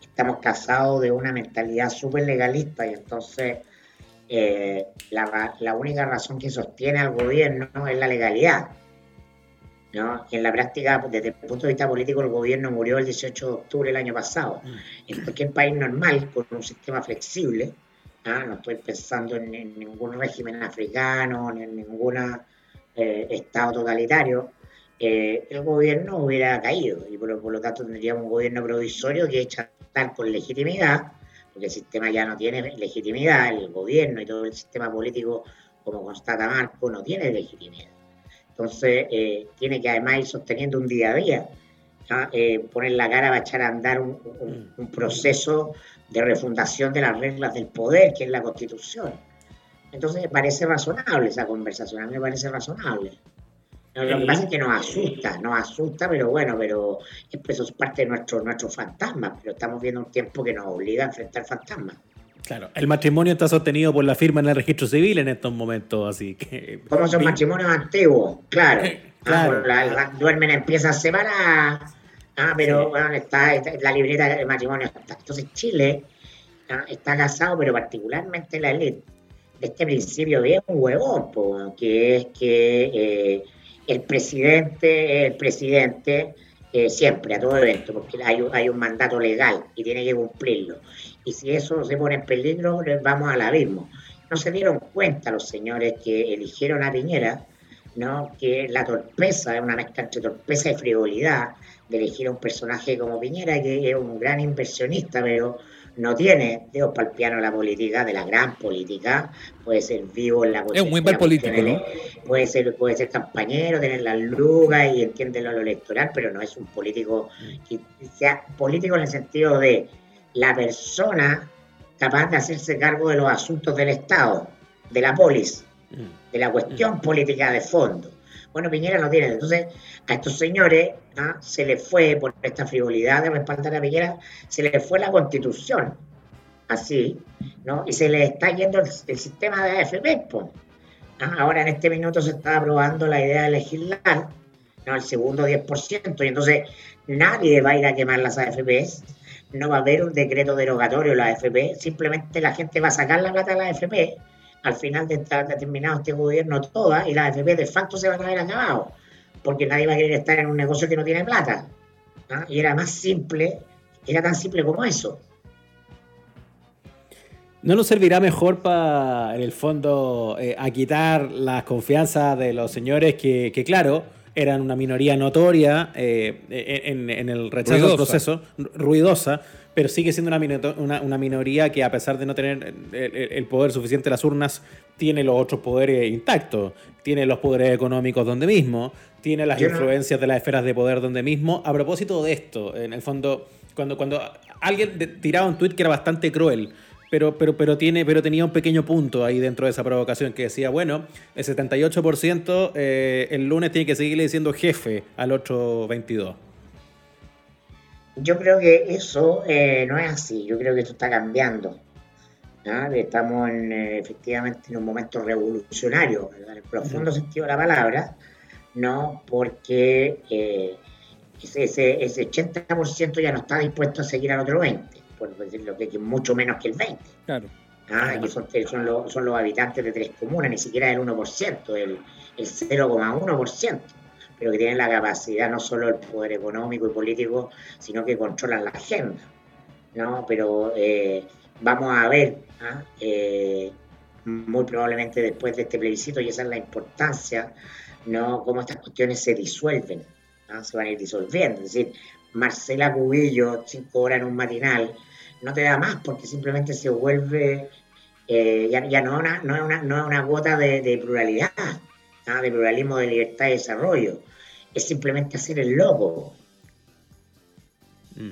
estamos casados de una mentalidad súper legalista y entonces eh, la, la única razón que sostiene al gobierno es la legalidad. ¿no? en la práctica, desde el punto de vista político, el gobierno murió el 18 de octubre del año pasado. Mm. En cualquier país normal, con un sistema flexible, ¿ah? no estoy pensando en, ningún régimen africano, ni en ningún eh, Estado totalitario, eh, el gobierno hubiera caído y por, lo tanto tendríamos un gobierno provisorio que echa tal con legitimidad, porque el sistema ya no tiene legitimidad, el gobierno y todo el sistema político, como constata Marco, no tiene legitimidad. Entonces, eh, tiene que además ir sosteniendo un día a día. Eh, poner la cara va a echar a andar un, proceso de refundación de las reglas del poder, que es la constitución. Entonces, me parece razonable esa conversación, a mí me parece razonable. Lo que pasa es que nos asusta, nos asusta, pero bueno, pero eso es parte de nuestro, nuestro fantasma, pero estamos viendo un tiempo que nos obliga a enfrentar fantasmas. Claro, el matrimonio está sostenido por la firma en el registro civil en estos momentos, así que... Como son matrimonios antiguos, claro. claro. la, duermen en piezas separadas, ah, pero bueno, está, la libreta del matrimonio. Entonces Chile ah, está casado, pero particularmente la élite, de este principio bien huevón, que es que eh, el presidente, el presidente eh, siempre, a todo evento, porque hay, hay un mandato legal y tiene que cumplirlo y si eso se pone en peligro, vamos al abismo. No se dieron cuenta los señores que eligieron a Piñera ¿no? que la torpeza es una mezcla entre torpeza y frivolidad de elegir a un personaje como Piñera, que es un gran inversionista, pero no tiene dedos para el piano la política, de la gran política, puede ser vivo en la Es un mal político, ¿no? Puede ser, puede ser campañero, tener las lugas y entiende lo electoral, pero no es un político que sea político en el sentido de la persona capaz de hacerse cargo de los asuntos del Estado, de la polis, mm. de la cuestión política de fondo. Bueno, Piñera no tiene. Entonces, a estos señores ¿ah? se les fue, por esta frivolidad de respaldar a Piñera, se les fue la constitución. Así, ¿no? Y se les está yendo el, sistema de AFP. ¿ah? Ahora en este minuto se está aprobando la idea de legislar. El segundo 10%. Y entonces nadie va a ir a quemar las AFPs. No va a haber un decreto derogatorio de la AFP. Simplemente la gente va a sacar la plata de la AFP al final de estar determinado este gobierno todas y la AFP de facto se van a ver acabado, porque nadie va a querer estar en un negocio que no tiene plata. ¿ah? Y era más simple, era tan simple como eso. ¿No nos servirá mejor para, en el fondo, eh, a quitar las confianzas de los señores que, claro, eran una minoría notoria eh, en, el rechazo del proceso, ruidosa, pero sigue siendo una, una, minoría que a pesar de no tener el, poder suficiente de las urnas, tiene los otros poderes intactos. Tiene los poderes económicos donde mismo, tiene las influencias de las esferas de poder donde mismo. A propósito de esto, en el fondo, cuando, cuando alguien tiraba un tuit que era bastante cruel, pero, pero, pero, tiene, pero tenía un pequeño punto ahí dentro de esa provocación que decía, bueno, el 78% eh, el lunes tiene que seguirle diciendo jefe al otro 22%. Yo creo que eso eh, no es así, yo creo que esto está cambiando. Estamos en, eh, efectivamente en un momento revolucionario, en el profundo sentido de la palabra, ¿no? porque eh, ese, ese, 80% ya no está dispuesto a seguir al otro 20%, por decirlo que es mucho menos que el 20%. Claro. ¿ah? Que son, son, los, son, los, habitantes de tres comunas, ni siquiera el 1%, el, el 0,1% pero que tienen la capacidad no solo del poder económico y político, sino que controlan la agenda. ¿no? Pero eh, vamos a ver, ¿ah? eh, muy probablemente después de este plebiscito, y esa es la importancia, ¿no? cómo estas cuestiones se disuelven, se van a ir disolviendo. Es decir, Marcela Cubillo, cinco horas en un matinal, no te da más porque simplemente se vuelve, eh, ya, ya, no, una, no, es una, no una gota de pluralidad, de pluralismo de libertad y desarrollo. Es simplemente hacer el logo. Mm.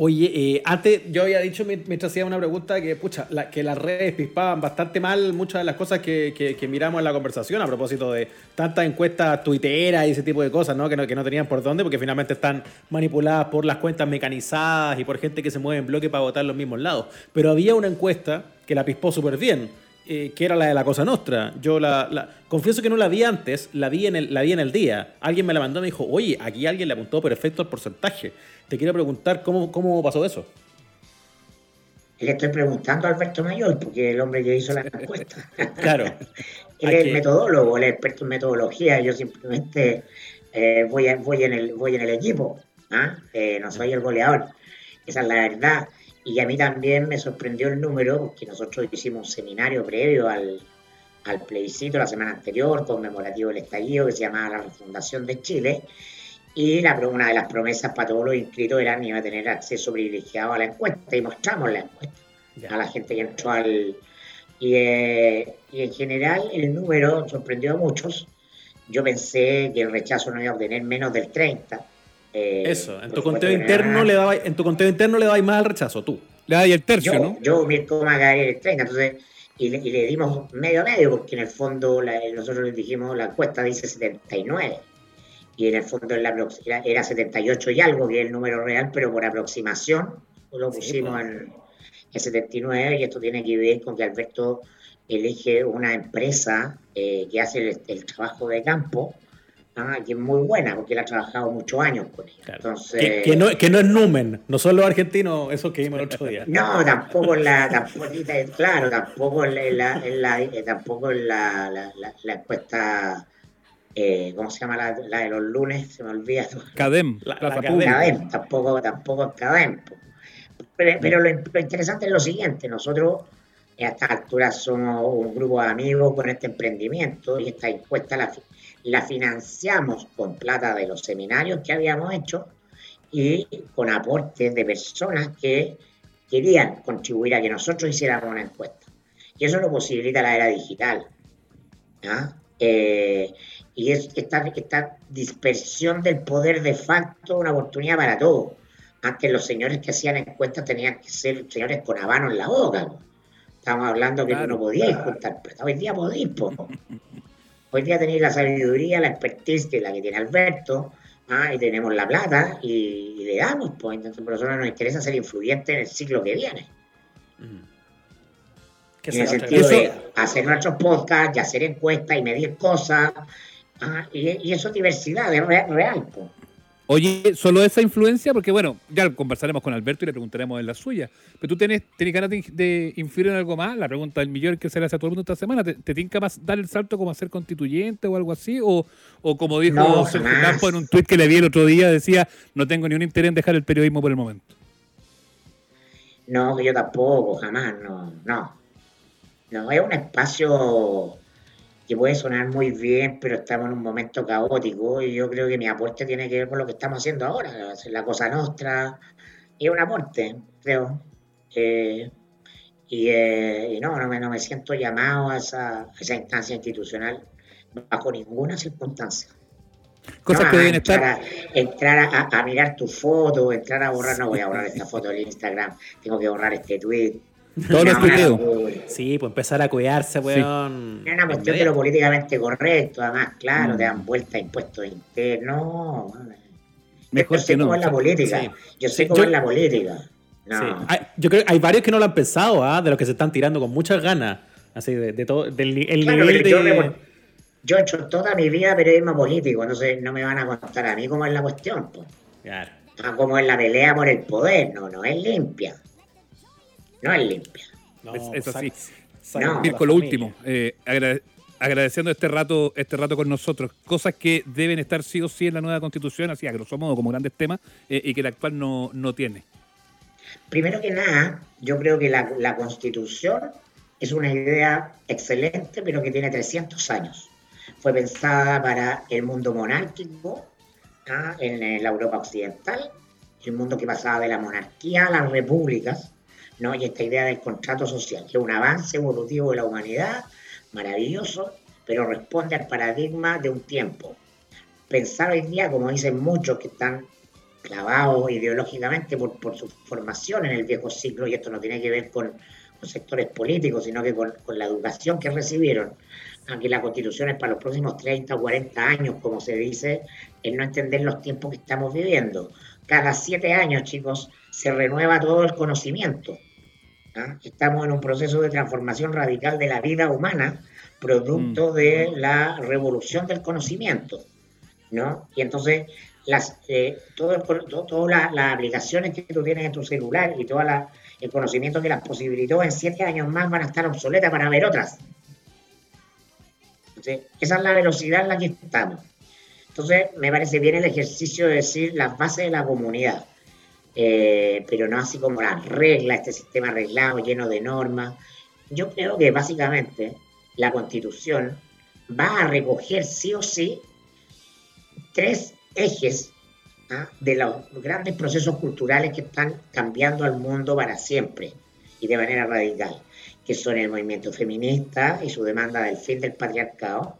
Oye, eh, antes yo había dicho mientras hacía una pregunta que, pucha, que las redes pispaban bastante mal muchas de las cosas que, miramos en la conversación a propósito de tantas encuestas tuiteras y ese tipo de cosas, ¿no? Que, ¿no? que no tenían por dónde porque finalmente están manipuladas por las cuentas mecanizadas y por gente que se mueve en bloque para votar los mismos lados. Pero había una encuesta que la pispó súper bien eh, que era la de la Cosa Nostra. Yo la, confieso que no la vi antes, la vi, en el, la vi en el día. Alguien me la mandó y me dijo, oye, aquí alguien le apuntó perfecto el porcentaje. Te quiero preguntar cómo, cómo pasó eso. Le estoy preguntando a Alberto Mayor, porque el hombre que hizo la encuesta. claro. él es el metodólogo, el experto en metodología. Yo simplemente eh, voy, voy, en el, voy en el equipo. ¿ah? Eh, no soy el goleador. Esa es la verdad. Y a mí también me sorprendió el número, porque nosotros hicimos un seminario previo al, al plebiscito la semana anterior, conmemorativo del estallido, que se llamaba la refundación de Chile. Y la, una de las promesas para todos los inscritos era que iba a tener acceso privilegiado a la encuesta y mostramos la encuesta a la gente que entró al... Y, eh, y, en general el número sorprendió a muchos. Yo pensé que el rechazo no iba a obtener menos del 30 eh, Eso, en tu, conteo interno le daba, en tu conteo interno le dabas más al rechazo, tú. Le dabas el tercio, yo, ¿no? Yo, Mirko Magari, el 30, entonces, y le, y le, dimos medio a medio, porque en el fondo nosotros le dijimos, la encuesta dice 79, y en el fondo era, era 78 y algo, que es el número real, pero por aproximación lo pusimos pues. en, 79, y esto tiene que ver con que Alberto elige una empresa eh, que hace el trabajo de campo, Ah, que es muy buena, porque él ha trabajado muchos años con ella. Entonces, que, no, que no es Numen, no son los argentinos, eso que vimos el otro día. No, tampoco en la, tampoco, claro, tampoco en la, la, eh, tampoco la, la, la encuesta, eh, ¿cómo se llama la, la, de los lunes? Se me olvida. Cadem. La, Cadem. tampoco, tampoco en Cadem. Pero, pero lo, lo, interesante es lo siguiente, nosotros a esta altura somos un grupo de amigos con este emprendimiento y esta encuesta la, financiamos con plata de los seminarios que habíamos hecho y con aportes de personas que querían contribuir a que nosotros hiciéramos una encuesta. Y eso lo posibilita la era digital. Eh, y es esta, esta dispersión del poder de facto una oportunidad para todos. Antes los señores que hacían encuestas tenían que ser señores con habano en la boca. Estamos hablando que no podíais juntar, pero hoy día podéis. Hoy día tenéis la sabiduría, la expertise que la que tiene Alberto, ¿ah? y tenemos la plata y, le damos. Pues, entonces, por eso nos interesa ser influyentes en el ciclo que viene. Mm. En el sentido de hacer nuestros podcasts y hacer encuestas y medir cosas. ¿ah? Y, eso es diversidad, es real. Pues. Oye, solo esa influencia, porque bueno, ya conversaremos con Alberto y le preguntaremos en la suya. Pero tú tienes, tienes ganas de, influir en algo más. La pregunta del millón que se le hace a todo el mundo esta semana, ¿te, te tinca más dar el salto como a ser constituyente o algo así? O, o como dijo no, Sergio Campo en un tuit que le vi el otro día, decía, no tengo ni un interés en dejar el periodismo por el momento. No, yo tampoco, jamás, no, no. No, es un espacio que puede sonar muy bien, pero estamos en un momento caótico y yo creo que mi aporte tiene que ver con lo que estamos haciendo ahora, la cosa nuestra y un aporte, creo. Eh, eh, y, no, no me, no me siento llamado a esa, instancia institucional bajo ninguna circunstancia. Cosas que deben estar. entrar a, mirar tu foto, entrar a borrar, no voy a borrar esta foto del Instagram, tengo que borrar este tweet, todos los tuiteos. Sí, pues empezar a cuidarse, weón. Es una cuestión de lo políticamente correcto, además, claro, te dan vuelta a impuestos internos. Mejor Yo sé cómo es la política. Yo sé cómo es la política. No. yo creo que hay varios que no lo han pensado, ¿ah? de los que se están tirando con muchas ganas. Así, de, todo, del el nivel de... Yo, yo, he hecho toda mi vida periodismo político, entonces no me van a contar a mí cómo es la cuestión. Pues. Claro. Ah, cómo es la pelea por el poder, no, no es limpia no es limpia. No, es, así. con lo último, eh, agradeciendo este rato, este rato con nosotros, cosas que deben estar sí o sí en la nueva constitución, así a grosso modo como grandes temas, eh, y que la actual no, no tiene. Primero que nada, yo creo que la, la constitución es una idea excelente, pero que tiene 300 años. Fue pensada para el mundo monárquico ¿ah? en la Europa occidental, el mundo que pasaba de la monarquía a las repúblicas, ¿no? Y esta idea del contrato social, que es un avance evolutivo de la humanidad, maravilloso, pero responde al paradigma de un tiempo. Pensar hoy día, como dicen muchos que están clavados ideológicamente por, por su formación en el viejo ciclo, y esto no tiene que ver con, sectores políticos, sino que con, con, la educación que recibieron, aunque la constitución es para los próximos 30 o 40 años, como se dice, es no entender los tiempos que estamos viviendo. Cada siete años, chicos, se renueva todo el conocimiento. ¿Ah? Estamos en un proceso de transformación radical de la vida humana, producto mm. de la revolución del conocimiento, ¿no? Y entonces, las, eh, todas las aplicaciones que tú tienes en tu celular y todo el conocimiento que las posibilitó en siete años más van a estar obsoletas para ver otras. Entonces, esa es la velocidad en la que estamos. Entonces, me parece bien el ejercicio de decir las bases de la comunidad. Eh, pero no así como las reglas, este sistema arreglado, lleno de normas. Yo creo que básicamente la constitución va a recoger sí o sí tres ejes ¿ah? de los grandes procesos culturales que están cambiando al mundo para siempre y de manera radical, que son el movimiento feminista y su demanda del fin del patriarcado,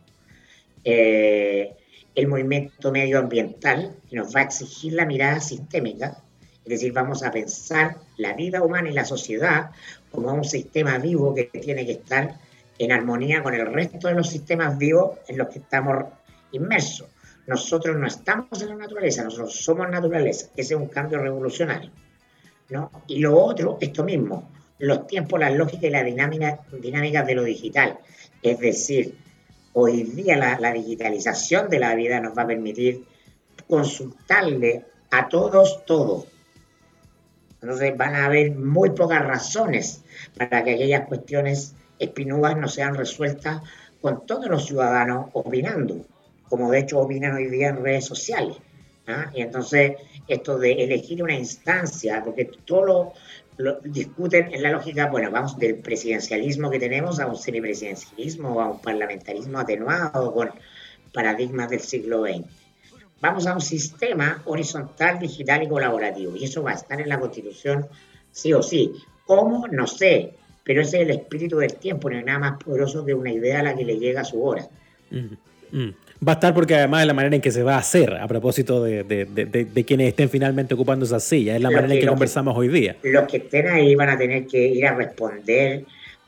eh, el movimiento medioambiental, que nos va a exigir la mirada sistémica, es decir, vamos a pensar la vida humana y la sociedad como un sistema vivo que tiene que estar en armonía con el resto de los sistemas vivos en los que estamos inmersos. Nosotros no estamos en la naturaleza, nosotros somos naturaleza. Ese es un cambio revolucionario. ¿no? Y lo otro, esto mismo, los tiempos, las lógicas y las dinámicas de lo digital. Es decir, hoy día la, la digitalización de la vida nos va a permitir consultarle a todos todo entonces van a haber muy pocas razones para que aquellas cuestiones espinudas no sean resueltas con todos los ciudadanos opinando, como de hecho opinan hoy día en redes sociales. ¿ah? Y entonces, esto de elegir una instancia, porque todo lo, discuten en la lógica, bueno, vamos del presidencialismo que tenemos a un semipresidencialismo a un parlamentarismo atenuado con paradigmas del siglo XX. Vamos a un sistema horizontal, digital y colaborativo, y eso va a estar en la Constitución sí o sí. ¿Cómo? No sé, pero ese es el espíritu del tiempo, no hay nada más poderoso que una idea a la que le llega a su hora. Mm. Va a estar porque además es la manera en que se va a hacer, a propósito de, de, de, quienes estén finalmente ocupando esa silla, es la manera en que, conversamos hoy día. Los que estén ahí van a tener que ir a responder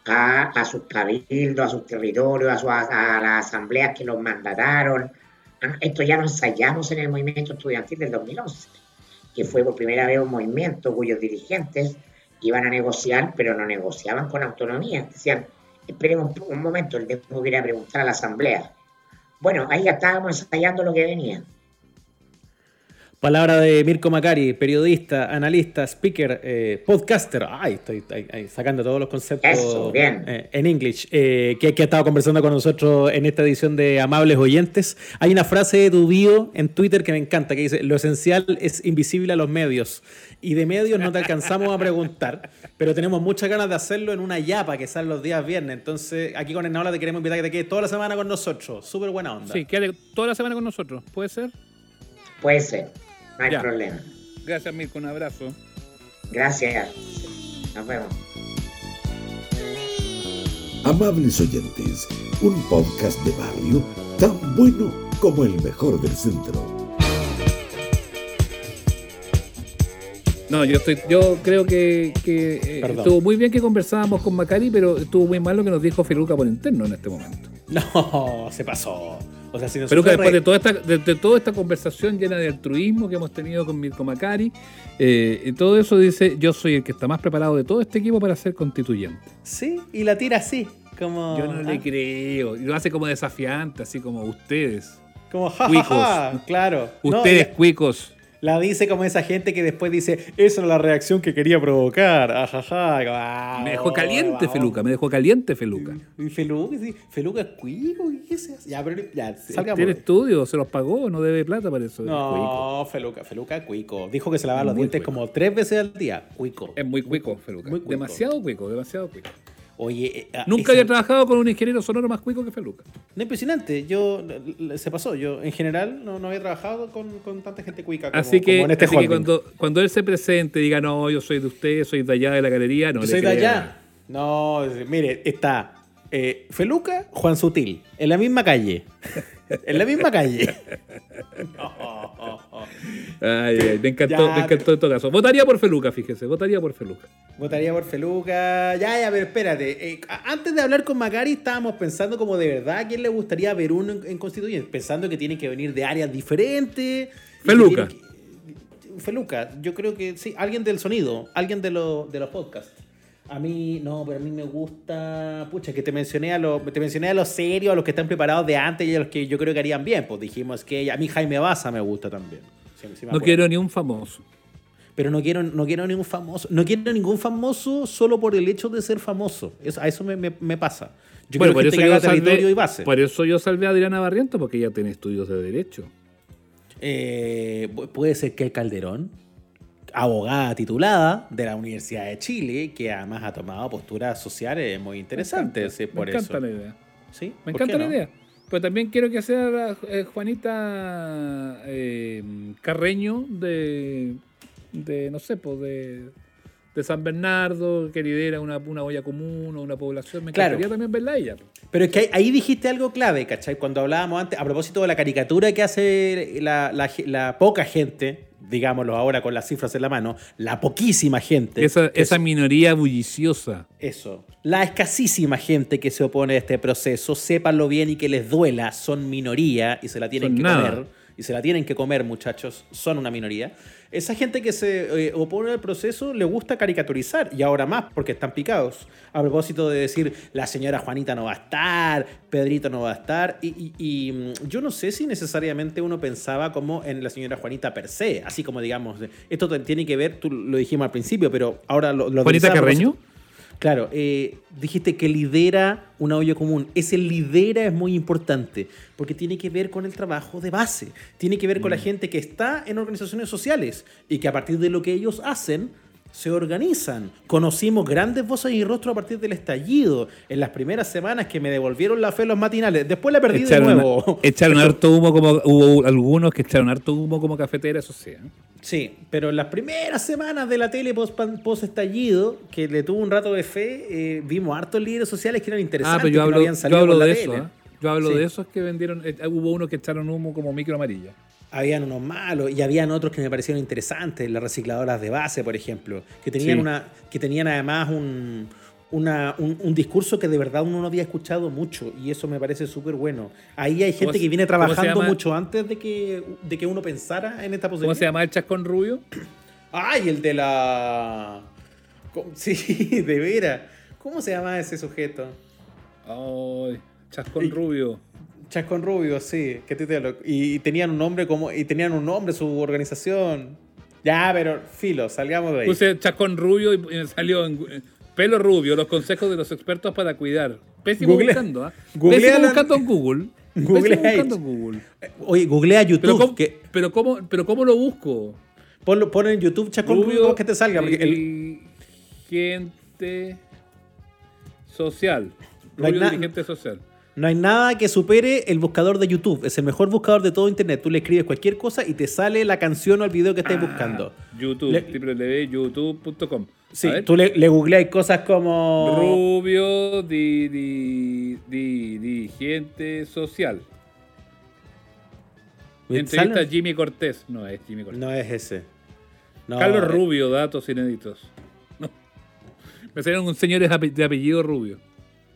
a, a sus cabildos, a sus territorios, a, su, a, las asambleas que los mandataron. Esto ya lo ensayamos en el movimiento estudiantil del 2011, que fue por primera vez un movimiento cuyos dirigentes iban a negociar, pero no negociaban con autonomía. Decían, esperen un, momento, el tengo que ir a preguntar a la asamblea bueno, ahí ya estábamos ensayando lo que venía. Palabra de Mirko Macari, periodista, analista, speaker, eh, podcaster. Ay, estoy, sacando todos los conceptos eh, en inglés. Eh, que, ha estado conversando con nosotros en esta edición de Amables Oyentes. Hay una frase de tu bio en Twitter que me encanta, que dice, lo esencial es invisible a los medios. Y de medios no te alcanzamos a preguntar, pero tenemos muchas ganas de hacerlo en una yapa que sale los días viernes. Entonces, aquí con Enaola te queremos invitar a que te quedes toda la semana con nosotros. Súper buena onda. Sí, quédate toda la semana con nosotros. ¿Puede ser? Puede ser. No hay problema. Gracias, Mirko. Un abrazo. Gracias. Nos vemos. Amables oyentes, un podcast de barrio tan bueno como el mejor del centro. No, yo estoy, yo creo que, eh, estuvo muy bien que conversábamos con Macari, pero estuvo muy mal lo que nos dijo Feluca por interno en este momento. No, se pasó. O sea, si Pero que después de toda, esta, de, toda esta conversación llena de altruismo que hemos tenido con Mirko Macari, eh, todo eso dice, yo soy el que está más preparado de todo este equipo para ser constituyente. Sí, y la tira así, como... Yo no le ah. creo, y lo hace como desafiante, así como ustedes. Como jajaja, claro. Ustedes, cuicos. La dice como esa gente que después dice, esa es la reacción que quería provocar. Ajaja. Ah, me dejó caliente, Feluca. Me dejó caliente, Feluca. Y Feluca, sí. Feluca es cuico. ¿Qué se hace? Ya, pero ya, Tiene estudio, se los pagó, no debe plata para eso. No, Feluca, Feluca es cuico. Dijo que se lava los dientes como tres veces al día. Cuico. Es muy cuico, Feluca. Muy Demasiado cuico, demasiado cuico. Oye, eh, ah, nunca había trabajado con un ingeniero sonoro más cuico que Feluca. No, impresionante. Yo, se pasó. Yo, en general, no, había trabajado con, tanta gente cuica como, así que, en este así que cuando, cuando él se presente y diga, no, yo soy de usted, soy de allá de la galería, no Soy de allá. No, mire, está eh, Feluca, Juan Sutil, en la misma calle. en la misma calle. Ay, me encantó, me encantó en todo caso. Votaría por Feluca, fíjese, votaría por Feluca. Votaría por Feluca. Ya, ya, pero espérate. Eh, antes de hablar con Macari, estábamos pensando como de verdad a quién le gustaría ver uno en, Constituyente, pensando que tiene que venir de áreas diferentes. Feluca. Feluca, yo creo que sí, alguien del sonido, alguien de, de los podcasts. A mí, no, pero a mí me gusta. Pucha, que te mencioné a los, te mencioné a los serios, a los que están preparados de antes y a los que yo creo que harían bien. Pues dijimos que a mí Jaime Baza me gusta también. no quiero ni un famoso. Pero no quiero, no quiero ningún famoso. No quiero ningún famoso solo por el hecho de ser famoso. a eso me, me, pasa. Yo bueno, por, eso yo salvé, y base. por eso yo salvé a Adriana Barriento, porque ella tiene estudios de Derecho. Eh, puede ser que Calderón abogada titulada de la Universidad de Chile, que además ha tomado posturas sociales muy interesantes. Me encanta, me encanta la idea. ¿Sí? Me encanta la idea. Pero también quiero que sea eh, Juanita eh, Carreño de, de, no sé, pues de, de San Bernardo, que lidera una, una olla común o una población. Me encantaría también verla ella. Pero es que ahí dijiste algo clave, ¿cachai? Cuando hablábamos antes, a propósito de la caricatura que hace la, la, la poca gente digámoslo ahora con las cifras en la mano, la poquísima gente. Esa, minoría bulliciosa. Eso. La escasísima gente que se opone a este proceso, sépanlo bien y que les duela, son minoría y se la tienen que comer. Y se la tienen que comer, muchachos, son una minoría. Esa gente que se eh, opone al proceso le gusta caricaturizar, y ahora más, porque están picados. A propósito de decir, la señora Juanita no va a estar, Pedrito no va a estar, y, mm, yo no sé si necesariamente uno pensaba como en la señora Juanita per se, así como digamos, esto tiene que ver, tú lo dijimos al principio, pero ahora lo... lo ¿Juanita Carreño? Claro, eh, dijiste que lidera una olla común. Ese lidera es muy importante porque tiene que ver con el trabajo de base, tiene que ver con la Mm. gente que está en organizaciones sociales y que a partir de lo que ellos hacen se organizan. Conocimos grandes voces y rostros a partir del estallido en las primeras semanas que me devolvieron la fe en los matinales. Después la perdí de nuevo. echaron harto humo como. Hubo algunos que echaron harto humo como cafetera, eso sí. ¿eh? Sí, pero en las primeras semanas de la tele post, post estallido, que le tuvo un rato de fe, eh, vimos hartos líderes sociales que eran interesantes. Ah, pero yo que no hablo, habían yo salido hablo por la de tele. eso. ¿eh? Yo hablo Sí. de esos que vendieron. eh, hubo unos que echaron humo como micro amarilla. Habían unos malos y habían otros que me parecieron interesantes, las recicladoras de base, por ejemplo, que tenían, Sí. una, que tenían además un, una- un, un discurso que de verdad uno no había escuchado mucho y eso me parece súper bueno. Ahí hay ¿Cómo gente que viene cómo trabajando mucho antes de que, de que uno pensara en esta ¿Cómo posibilidad. se llama el chascón rubio? ¡Ay, el de la... ¿Cómo? Sí, de veras. ¿Cómo se llama ese sujeto? Ay, chascón Y- rubio. Chascón Rubio, sí. ¿Qué te lo- y, y tenían un nombre como. Y tenían un nombre su organización. Ya, pero filo, salgamos de ahí. Puse chascón rubio y y me salió en, eh, pelo rubio, los consejos de los expertos para cuidar. Pésimo Google- buscando, ¿ah? Googlea Pésimo la- buscando en Google. Pésimo buscando en Google. Oye, googlea YouTube. Pero ¿cómo, que, pero, cómo, pero ¿cómo lo busco? ponlo, pon en YouTube Chascón Rubio, que te salga. Porque el- Dirigente social. Rubio na- dirigente social. No hay nada que supere el buscador de YouTube. Es el mejor buscador de todo Internet. Tú le escribes cualquier cosa y te sale la canción o el video que estés buscando. YouTube, www.youtube.com. Sí, tú le, le googleas cosas como. Rubio di- di- di- dirigente social. Entrevista ¿Sale? a Jimmy Cortés. No es Jimmy Cortés. No es ese. No, Carlos eh, Rubio, datos inéditos. No. Me salieron un señor de apellido Rubio.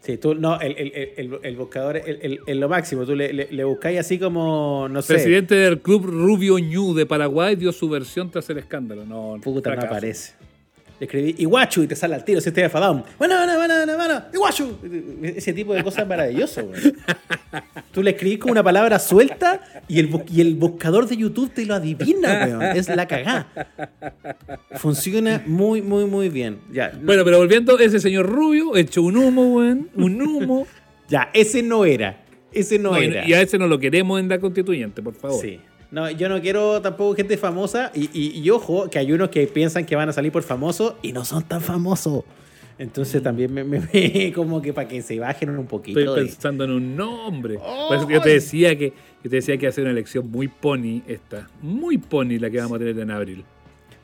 Sí, tú, no, el, el, el, el- buscador es el, el- el lo máximo. Tú le, le, le buscáis así como, no sé. Presidente del club Rubio Ñu de Paraguay dio su versión tras el escándalo. No, Puta, no aparece. Le escribí Iguachu y te sale al tiro si estoy enfadado. Bueno, bueno, bueno, bueno, bueno, Iguachu. Ese tipo de cosas maravilloso, güey. Tú le escribís con una palabra suelta y el, y el buscador de YouTube te lo adivina, weón. Es la cagá. Funciona muy, muy, muy bien. Ya, no- Bueno, pero volviendo, ese señor Rubio hecho un humo, weón. Un humo. ya, ese no era. Ese no, No, era. y a ese no lo queremos en la constituyente, por favor. Sí. No, yo no quiero tampoco gente famosa. Y, y- y ojo, que hay unos que piensan que van a salir por famosos y no son tan famosos. Entonces también me, me, me- como que para que se bajen un poquito. Estoy de- pensando en un nombre. Eso yo te decía que yo te decía que hacer una elección muy pony esta. Muy pony la que vamos a tener en abril.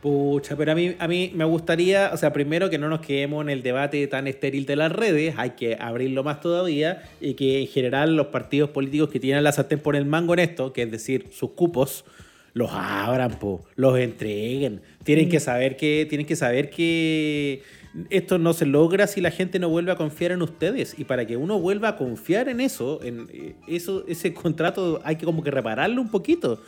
Pucha, pero a mí, a mí me gustaría, o sea, primero que no nos quedemos en el debate tan estéril de las redes, hay que abrirlo más todavía y que en general los partidos políticos que tienen la sartén por el mango en esto, que es decir, sus cupos, los abran, po, los entreguen. Tienen que saber que, tienen que saber que esto no se logra si la gente no vuelve a confiar en ustedes. Y para que uno vuelva a confiar en eso, en eh, eso, ese contrato hay que como que repararlo un poquito.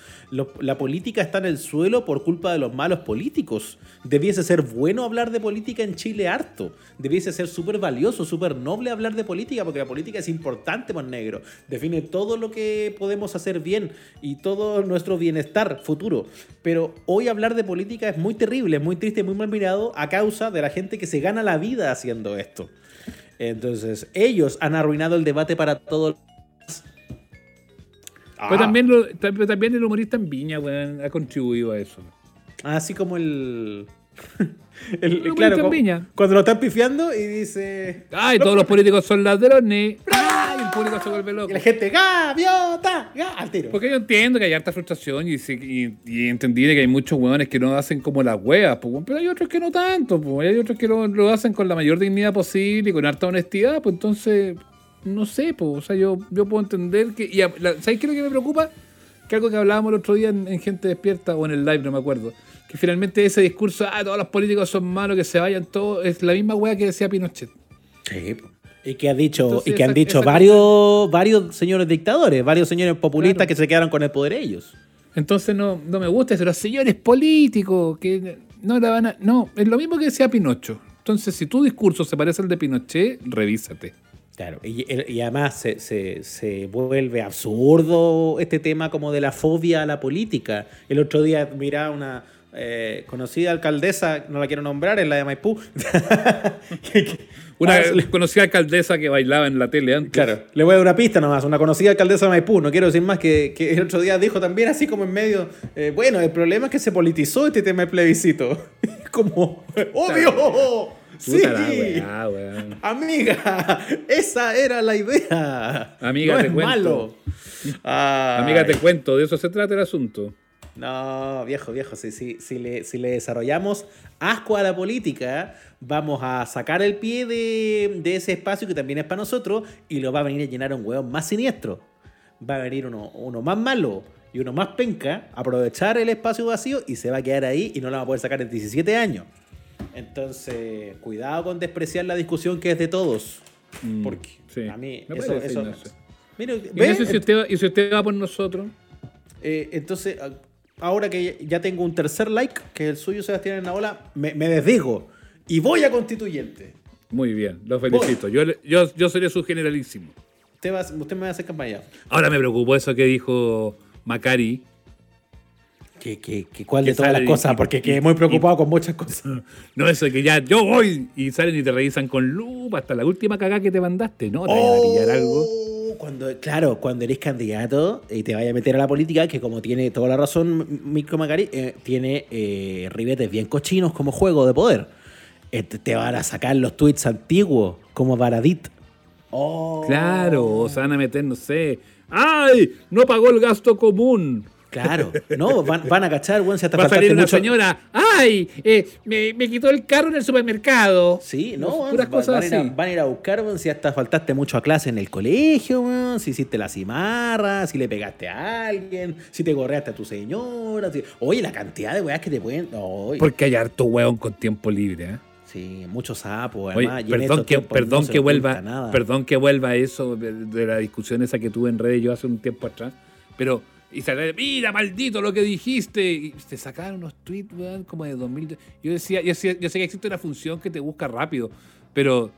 La política está en el suelo por culpa de los malos políticos. Debiese ser bueno hablar de política en Chile harto. Debiese ser súper valioso, súper noble hablar de política, porque la política es importante, por negro. Define todo lo que podemos hacer bien y todo nuestro bienestar futuro. Pero hoy hablar de política es muy terrible, es muy triste, muy mal mirado a causa de la gente que se gana la vida haciendo esto. Entonces, ellos han arruinado el debate para todos. Pero, también lo- también el humorista en Viña, ha contribuido a eso. Así como el. El- El humorista claro, cuando lo están pifiando y dice. Ay, todos los políticos son ladrones. Ay, el público se vuelve loco. Y la gente, ¡gaviota! ¡Ga! Al tiro. Porque yo entiendo que hay harta frustración y, y, y entendí de que hay muchos hueones que no hacen como las huevas, pues, pero hay otros que no tanto, pues, hay otros que lo, lo hacen con la mayor dignidad posible y con harta honestidad, pues entonces, no sé, pues, o sea, yo, yo puedo entender que... Y a- la- ¿Sabes qué es lo que me preocupa? Que algo que hablábamos el otro día en, en Gente Despierta o en el live, no me acuerdo, que finalmente ese discurso, ah, todos los políticos son malos, que se vayan todos, es la misma hueá que decía Pinochet. Sí. Y que han dicho, Entonces, y que han esa- dicho esa varios, varios señores dictadores, varios señores populistas Claro. que se quedaron con el poder ellos. Entonces no, no me gusta eso. Los señores políticos que no la van a. No, es lo mismo que decía Pinocho. Entonces, si tu discurso se parece al de Pinochet, revísate. Claro, y, y además se, se- se vuelve absurdo este tema como de la fobia a la política. El otro día miraba una, eh, conocida alcaldesa, no la quiero nombrar, es la de Maipú. Una conocida alcaldesa que bailaba en la tele antes. Claro, le voy a dar una pista nomás. Una conocida alcaldesa de Maipú, no quiero decir más, que, que el otro día dijo también así como en medio, eh, bueno, el problema es que se politizó este tema del plebiscito. como, obvio, sí, weá, weón. amiga, esa era la idea. Amiga, no te es cuento. malo. Amiga, te cuento, de eso se trata el asunto. No, viejo, viejo, si, si, si, le, si le desarrollamos asco a la política, vamos a sacar el pie de, de ese espacio que también es para nosotros y lo va a venir a llenar un hueón más siniestro. Va a venir uno, uno más malo y uno más penca, aprovechar el espacio vacío y se va a quedar ahí y no lo va a poder sacar en 17 años. Entonces, cuidado con despreciar la discusión que es de todos. Mm, Porque sí. a mí Me eso, eso-. Mira, ¿Y si usted va, y si usted va por nosotros? Eh, entonces, a- ahora que ya tengo un tercer like, que es el suyo, Sebastián en la ola, me, me desdigo y voy a constituyente. Muy bien, lo felicito. Yo, yo, yo seré su generalísimo. Usted, va, usted me va a hacer campaña. Ahora me preocupó eso que dijo Macari. ¿Qué, qué, qué, ¿Cuál Que de todas las cosas? y- Porque quedé muy preocupado con muchas cosas. No, eso que ya yo voy y salen y te revisan con lupa hasta la última cagada que te mandaste. No, te van a pillar algo. Oh, Cuando, claro, cuando eres candidato y te vaya a meter a la política, que como tiene toda la razón Micro Macari, eh, tiene eh, ribetes bien cochinos como juego de poder. Eh, te, te van a sacar los tweets antiguos, como Baradit. Oh. Claro, o se van a meter, no sé. ¡Ay! No pagó el gasto común. Claro, no, van, van a cachar, weón, si hasta Va a salir una mucho- señora. ¡Ay! eh, me, me quitó el carro en el supermercado. Sí, no, weón, Puras va- cosas van, a ir a, así. van a ir a buscar, weón, si hasta faltaste mucho a clase en el colegio, weón, si hiciste la cimarra, si le pegaste a alguien, si te gorreaste a tu señora. si- Oye, la cantidad de weas que te pueden. Oye, Porque hay harto hueón con tiempo libre, ¿eh? Sí, muchos sapos, Oye, además. en perdón que, perdón no que vuelva, perdón que vuelva a eso de, de la discusión esa que tuve en redes yo hace un tiempo atrás, pero y sale, mira, maldito lo que dijiste, y te sacaron unos tweets, weón, como de 2000. Yo decía, yo, sé que existe una función que te busca rápido, pero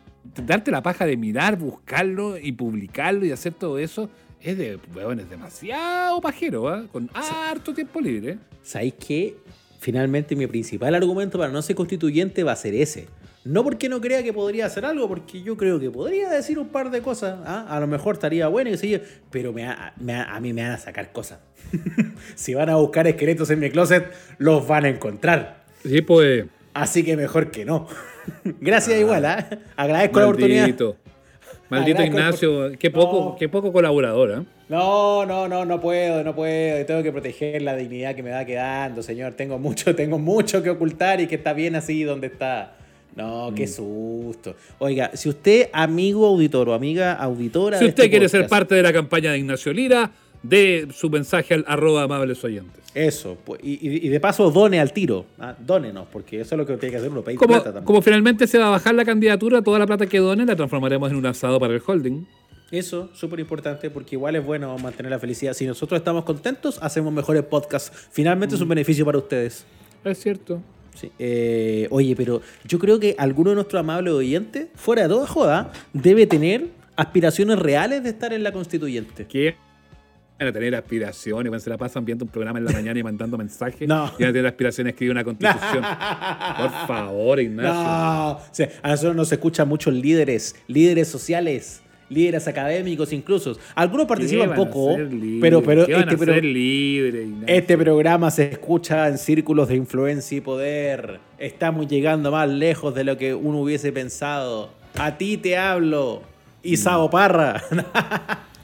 darte la paja de mirar, buscarlo y publicarlo y hacer todo eso es de, weón, es demasiado pajero, ¿ah? Con harto tiempo libre. ¿Sabéis qué? Finalmente mi principal argumento para no ser constituyente va a ser ese. No porque no crea que podría hacer algo, porque yo creo que podría decir un par de cosas. ¿ah? A lo mejor estaría bueno y yo, pero me ha- a mí me van a sacar cosas. si van a buscar esqueletos en mi closet, los van a encontrar. Sí, pues. Así que mejor que no. Gracias igual, ¿ah? Agradezco la oportunidad. Maldito. Agradezco Ignacio, qué poco, No. qué poco colaborador, ¿eh? No, no, no, no puedo, no puedo. Tengo que proteger la dignidad que me va quedando, señor. Tengo mucho, tengo mucho que ocultar y que está bien así donde está. No, Mm. qué susto. Oiga, si usted, amigo auditor o amiga auditora. Si usted este quiere ser parte de la campaña de Ignacio Lira, de su mensaje al arroba amables oyentes. Eso, pues, y, y- de paso done al tiro. Ah, dónenos, porque eso es lo que tiene que hacer uno, pedir Como, plata también. como finalmente se va a bajar la candidatura, toda la plata que done la transformaremos en un asado para el holding. Eso, súper importante, porque igual es bueno mantener la felicidad. Si nosotros estamos contentos, hacemos mejores podcasts. Finalmente es Mm. un beneficio para ustedes. Es cierto. Sí. Eh, oye, pero yo creo que alguno de nuestros amables oyentes, fuera de toda joda, debe tener aspiraciones reales de estar en la constituyente. Que van a tener aspiraciones, cuando se la pasan viendo un programa en la mañana y mandando mensajes, No. y van a tener aspiraciones de escribir una constitución. Por favor, Ignacio. No, o sea, a nosotros nos escuchan muchos líderes, líderes sociales, líderes académicos incluso. Algunos participan ¿Qué van a poco, pero, pero, ¿Qué van este, pero este programa se escucha en círculos de influencia y poder. Estamos llegando más lejos de lo que uno hubiese pensado. A ti te hablo, Isao Parra.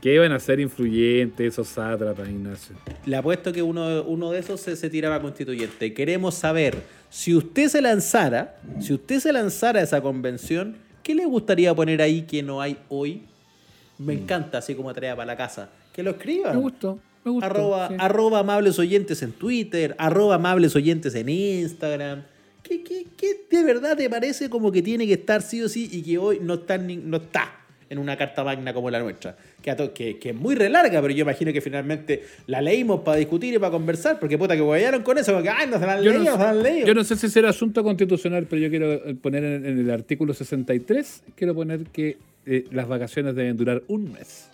¿Qué van a ser influyentes esos sátrapas, Ignacio? Le apuesto que uno, uno de esos se, se tiraba constituyente. Queremos saber, si usted se lanzara, si usted se lanzara a esa convención, ¿qué le gustaría poner ahí que no hay hoy? Me encanta, así como tarea para la casa. Que lo escriban. Me gustó, me gustó. Arroba, sí. arroba amables oyentes en Twitter, arroba amables oyentes en Instagram. ¿Qué, qué, qué de verdad te parece como que tiene que estar sí o sí y que hoy no está, ni- no está en una carta magna como la nuestra? Que, que, que es muy re larga, pero yo imagino que finalmente la leímos para discutir y para conversar, porque puta que guayaron con eso, porque ay, no se la han Yo leído, no, se la han leído. yo no sé si será asunto constitucional, pero yo quiero eh, poner en, en el artículo 63, quiero poner que eh, las vacaciones deben durar un mes.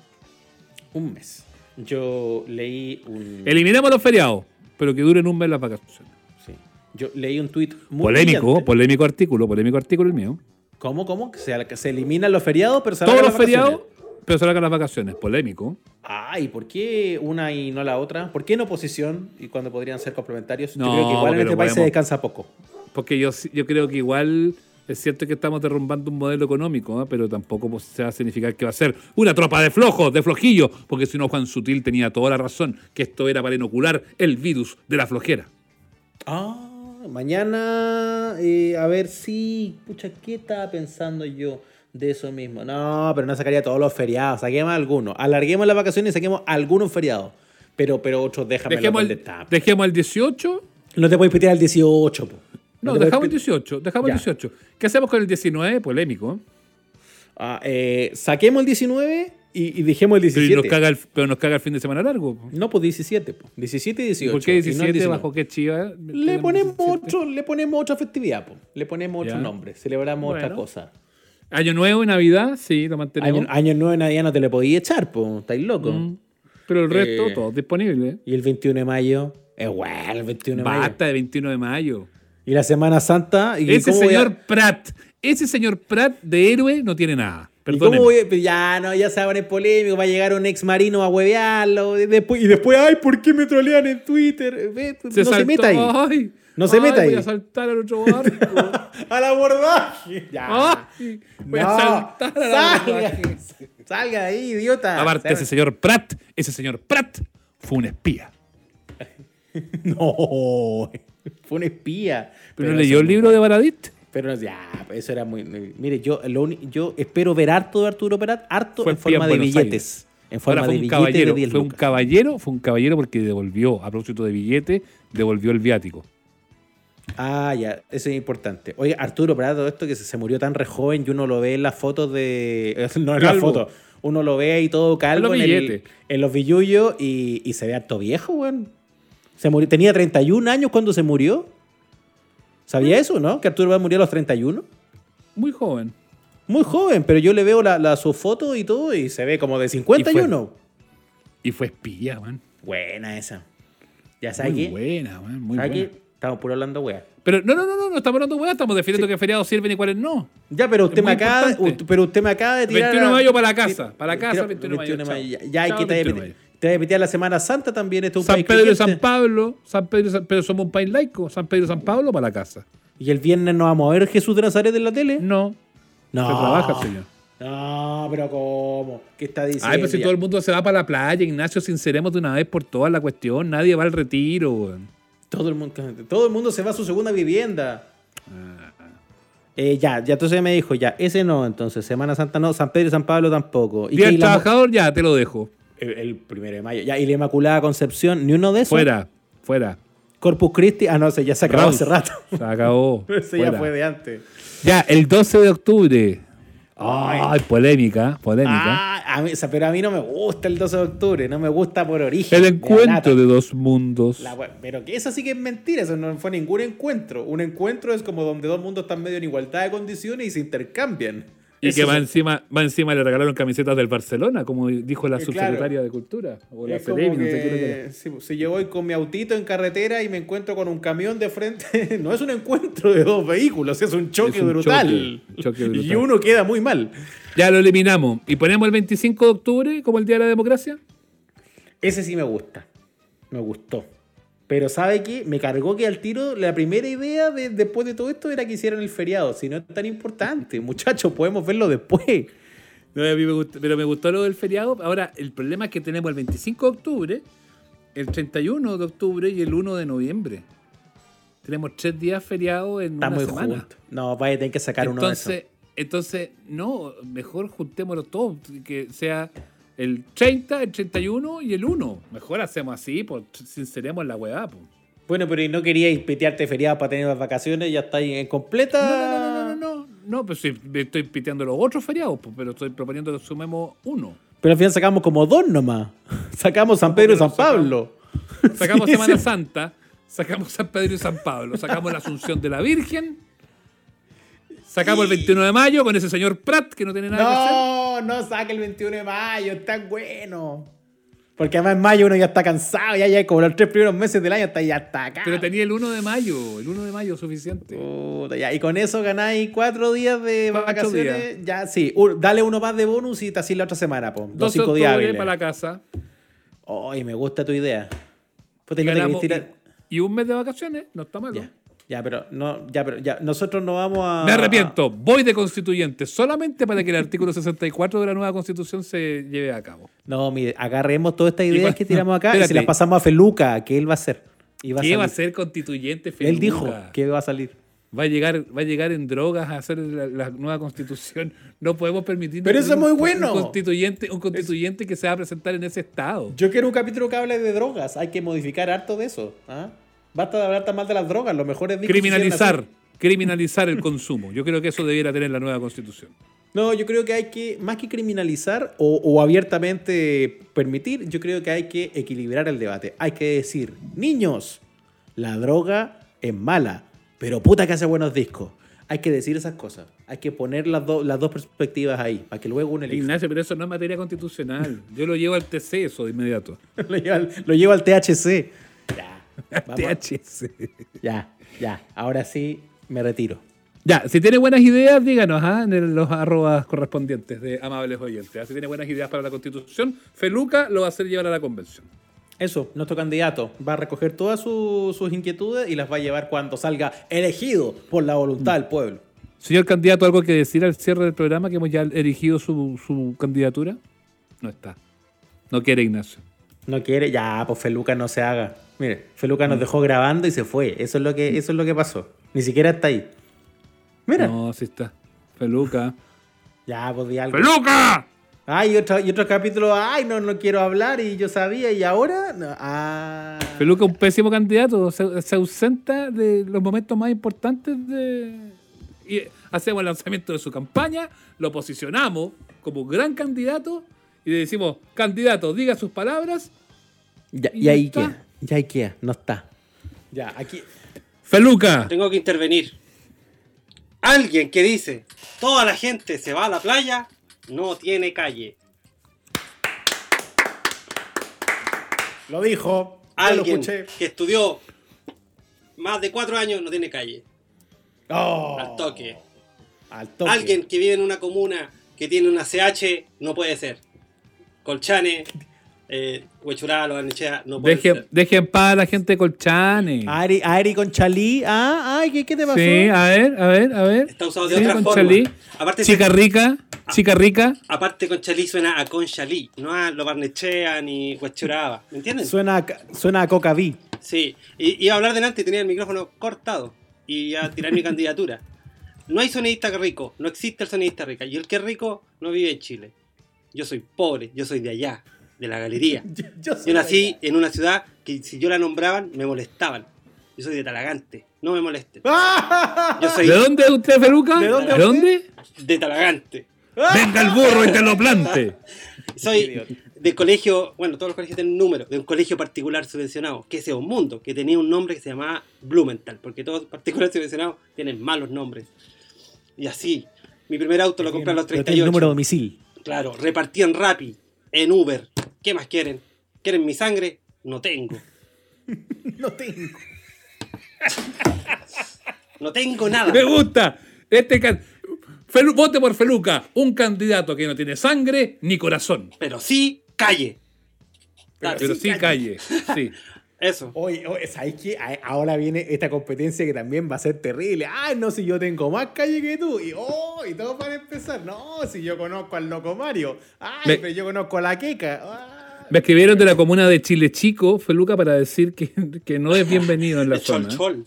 Un mes. Yo leí un. Eliminemos los feriados, pero que duren un mes las vacaciones. Yo leí un tuit muy Polémico, brillante. polémico artículo, polémico artículo el mío. ¿Cómo, cómo? Se, se eliminan los feriados, pero se Todos los feriados, pero se las vacaciones. Polémico. Ay, ¿por qué una y no la otra? ¿Por qué en oposición y cuando podrían ser complementarios? No, Yo creo que igual en este país se descansa poco. Porque yo, yo creo que igual es cierto que estamos derrumbando un modelo económico, ¿eh? pero tampoco pues, se va a significar que va a ser una tropa de flojos, de flojillos, porque si no Juan Sutil tenía toda la razón, que esto era para inocular el virus de la flojera. Ah, mañana, eh, a ver si. Pucha, ¿qué estaba pensando yo de eso mismo? No, pero no sacaría todos los feriados, saquemos algunos. Alarguemos las vacaciones y saquemos algunos feriados. Pero, pero otros déjame Dejemos el, dejemos el 18. No te puedes pitear el 18, po. No, dejamos el pit- 18. Dejamos Ya. el 18. ¿Qué hacemos con el 19? Polémico. Ah, eh, saquemos el 19 y, y dejemos el Pero 17. nos, caga el, pero nos caga el fin de semana largo. No, pues 17, po. 17 y 18. ¿Por qué y no el 17? 19. ¿Bajo qué chiva? Le ponemos, 17? otro, le ponemos otra festividad, po. le ponemos otro Ya. nombre, celebramos otra Bueno. cosa. Año Nuevo y Navidad, sí, lo mantenemos. Año, año nuevo de Navidad no te le podías echar, po. estáis locos. Mm. Pero el resto, Eh, todo disponible. Y el 21 de mayo, es bueno el 21 de mayo. Basta de 21 de mayo. Y la Semana Santa. ¿y Ese voy a- señor Pratt, ese señor Pratt de héroe no tiene nada. ¿Y Perdóneme. cómo voy a- pero Ya, no, ya se va a poner polémico, va a llegar un ex marino a huevearlo. Y después, y después, ay, ¿por qué me trolean en Twitter? Ve, no se meta ahí. Ay, No se ay, meta Voy ahí. a saltar al otro barco. ¡Al abordaje! Ya. Ay, voy No, a saltar al salga, abordaje. salga de ahí, idiota. Aparte, Se- ese señor Pratt, ese señor Pratt fue un espía. No, fue un espía. ¿Pero no leyó el libro de Baradit? Pero ya, pues eso era muy. Mire, yo, lo uni- yo espero ver harto de Arturo Prat, harto en forma en de billetes. En forma de un billetes caballero, de 10 fue un caballero, fue un caballero porque devolvió, a propósito de billete, devolvió el viático. Ah, ya, eso es importante. Oye, Arturo Prat, todo esto que se, se murió tan re joven y uno lo ve en las fotos de. No en las fotos. Uno lo ve ahí todo calvo En los el- billetes. en los billullos y, y se ve harto viejo, weón. Se murió, tenía 31 años cuando se murió. ¿Sabía eso, no? Que Arturo Prat murió a los 31. Muy joven. Muy joven, pero yo le veo la, la- su foto y todo y se ve como de 51. Y fue espía, man. Buena esa. Ya sabes Muy buena, man. Muy ¿Sabes buena. qué? Estamos puro hablando wea. Pero no, no, no, no, no estamos hablando weá, estamos definiendo qué feriados sirven y cuáles no. Ya, pero usted me acaba, pero usted me acaba de tirar. 21 de mayo para la casa, para la casa, Tira- 21 de mayo, Ya, ya, hay que te 21 de vaya a pitear la Semana Santa también. Este es un San país Pedro y. San Pablo, San Pedro San pero somos un país laico, San Pedro y San Pablo para la casa. ¿Y el viernes no vamos a ver Jesús de Nazaret en la tele? No, No. se trabaja, señor. No, pero ¿cómo? ¿Qué está diciendo? Ay, pues si todo el mundo se va para la playa, Ignacio, sinceremos de una vez por todas la cuestión, nadie va al retiro, weón. Todo el mundo, todo el mundo se va a su segunda vivienda. Ah, Eh, ya, ya entonces me dijo, ya, ese no, entonces Semana Santa no, San Pedro y San Pablo tampoco. ¿Y la- trabajador, ya, te lo dejo. El, el primero de mayo. Ya, y la Inmaculada Concepción, ni uno de esos. Fuera, fuera. Corpus Christi, ah, no, ese ya se acabó hace rato. Se acabó. ese ya fue de antes. Ya, el 12 de octubre. Ay, polémica, polémica. Ah, a mí, pero a mí no me gusta el 12 de octubre, no me gusta por origen. el encuentro de dos mundos. La pero que eso sí que es mentira, eso no fue ningún encuentro. Un encuentro es como donde dos mundos están medio en igualdad de condiciones y se intercambian. Y Eso que va encima, va encima le regalaron camisetas del Barcelona, como dijo la Eh, subsecretaria claro. de Cultura. O la Ceremi, no sé qué era. si, si yo voy con mi autito en carretera y me encuentro con un camión de frente, no es un encuentro de dos vehículos, es un choque Es un brutal. choque, choque brutal. Y uno queda muy mal. Ya lo eliminamos. ¿Y ponemos el 25 de octubre como el Día de la Democracia? Ese sí me gusta. Me gustó. Pero ¿sabe qué? Me cargó que al tiro la primera idea de- después de todo esto era que hicieran el feriado. Si no es tan importante, muchachos, podemos verlo después. No, a mí me gustó- pero me gustó lo del feriado. Ahora, el problema es que tenemos el 25 de octubre, el 31 de octubre y el 1 de noviembre. Tenemos tres días feriados en Está una muy semana. junto. No, vaya a tener que sacar uno de esos. entonces, no, mejor juntémoslo todos, que sea el 30, el 31 y el 1. Mejor hacemos así, pues sinceremos la weá. Pues. Bueno, pero ¿y no queríais petearte feriado para tener las vacaciones? Ya estáis en completa. No, no, no, no, no, no, no, pues sí, estoy piteando los otros feriados, pues, pero estoy proponiendo que sumemos uno. Pero al final sacamos como dos nomás. Sacamos San Pedro y San Pablo. Sacamos Sí, Semana sí. Santa, sacamos San Pedro y San Pablo, sacamos la Asunción de la Virgen, sacamos el 21 de mayo con ese señor Pratt que no tiene nada que hacer. No, no saque el 21 de mayo, está bueno. Porque además en mayo uno ya está cansado, ya, ya como los tres primeros meses del año está ya está acá. Pero tenía el 1 de mayo, el 1 de mayo suficiente. Puta, ya, Y con eso ganáis cuatro días de Cuatro vacaciones. Ya, sí. Dale uno más de bonus y te así la otra semana, po. Dos, 12 cinco días hábiles. para la casa. Ay, me gusta tu idea. Puta, Y, ganamos- un mes de vacaciones, no está mal. Ya, ya, pero no, ya, pero ya, nosotros no vamos a. Me arrepiento, voy de constituyente solamente para que el artículo 64 de la nueva constitución se lleve a cabo. No, mire, agarremos todas estas ideas que tiramos acá y Espérate. se las pasamos a Feluca, que él va a hacer. Y va a ¿Qué va a ser constituyente Él dijo Feluca? que va a salir. Va a llegar, va a llegar en drogas a hacer la, la nueva constitución. No podemos permitir Pero eso es muy un- bueno. Un constituyente, un constituyente que se va a presentar en ese estado. Yo quiero un capítulo que hable de drogas. Hay que modificar harto de eso. ¿ah? Basta de hablar tan mal de las drogas. Lo mejor es Criminalizar, criminalizar el consumo. Yo creo que eso debiera tener la nueva constitución. No, yo creo que hay que, más que criminalizar o, o abiertamente permitir, yo creo que hay que equilibrar el debate. Hay que decir, niños, la droga es mala, pero puta que hace buenos discos. Hay que decir esas cosas. Hay que poner las, do- las dos perspectivas ahí, para que luego uno elija. Ignacio, pero eso no es materia constitucional. Yo lo llevo al TC eso de inmediato. lo, lleva al, lo llevo al THC. THC. ya, ya. Ahora sí me retiro. Ya, si tiene buenas ideas, díganos ¿ah? en los arrobas correspondientes de amables oyentes. ¿ah? Si tiene buenas ideas para la constitución, Feluca lo va a hacer llevar a la convención. Eso, nuestro candidato va a recoger todas su- sus inquietudes y las va a llevar cuando salga elegido por la voluntad del pueblo. Señor candidato, ¿algo que decir al cierre del programa que hemos ya erigido su, su candidatura? No está. No quiere Ignacio. No quiere, ya, pues Feluca no se haga. Mire, Feluca nos dejó grabando y se fue. Eso es lo que, eso es lo que pasó. Ni siquiera está ahí. Mira, No, sí está. Feluca. ya, pues di algo. ¡Feluca! Ay, y otro, y otro capítulo, ay, no, no quiero hablar y yo sabía y ahora, no, ah. Feluca es un pésimo candidato. Se, se ausenta de los momentos más importantes de. Y hacemos el lanzamiento de su campaña, lo posicionamos como gran candidato y le decimos, candidato, diga sus palabras. Ya, y y ahí está. queda, ya queda, no está. Ya, aquí. Feluca. Tengo que intervenir. Alguien que dice, toda la gente se va a la playa, no tiene calle. Lo dijo. lo Alguien que estudió más de cuatro años no tiene calle. Oh, Al toque. Al toque. Alguien que vive en una comuna que tiene una CH no puede ser. Colchane, eh, Huechurá, Lobarnechea, no puede Deje, ser. deje en paz a la gente de Colchane. Ari, Ari con Chalí. Ah, ay, ¿qué, qué te pasó? Sí, a ver, a ver, a ver. Está usado de Sí, otra con forma. Chalí. Aparte, Chica rica, chica rica. aparte con Chalí suena a Conchalí, no a Lobarnechea ni Huechuraba. ¿Me entienden? Suena, a- suena a Coca. Sí, y iba a hablar delante y tenía el micrófono cortado y a tirar mi candidatura. No hay sonidista rico, no existe el sonidista rica. Y el que es rico no vive en Chile. Yo soy pobre, yo soy de allá, de la galería. Yo, yo nací en una ciudad que si yo la nombraban me molestaban. Yo soy de Talagante, no me molesten. allá. Yo soy ¿De dónde es usted, Feluca? ¿De dónde ¿De usted? dónde? de Talagante. Venga el burro y te lo plante. Soy de colegio, bueno, todos los colegios tienen un número, de un colegio particular subvencionado, que es un mundo, que tenía un nombre que se llamaba Blumenthal, porque todos los particulares subvencionados tienen malos nombres. Y así, mi primer auto lo compré a los Pero tiene el 38. número de domicilio. Claro, repartí en Rappi, en Uber. ¿Qué más quieren? ¿Quieren mi sangre? No tengo. No tengo. No tengo nada. Me gusta. Este can- Felu- vote por Feluca, un candidato que no tiene sangre ni corazón. Pero sí, calle. Claro, Pero sí calle. Sí. Eso. Oye, oye, ¿sabes qué? Ahora viene esta competencia que también va a ser terrible. Ay, no, si yo tengo más calle que tú. Y, oh, y todos van a empezar. No, si yo conozco al loco Mario. Ay, Me- pero yo conozco a la queca. Ah. Me escribieron de la comuna de Chile Chico, Feluca, para decir que, que no es bienvenido en la De zona. chol. Chol,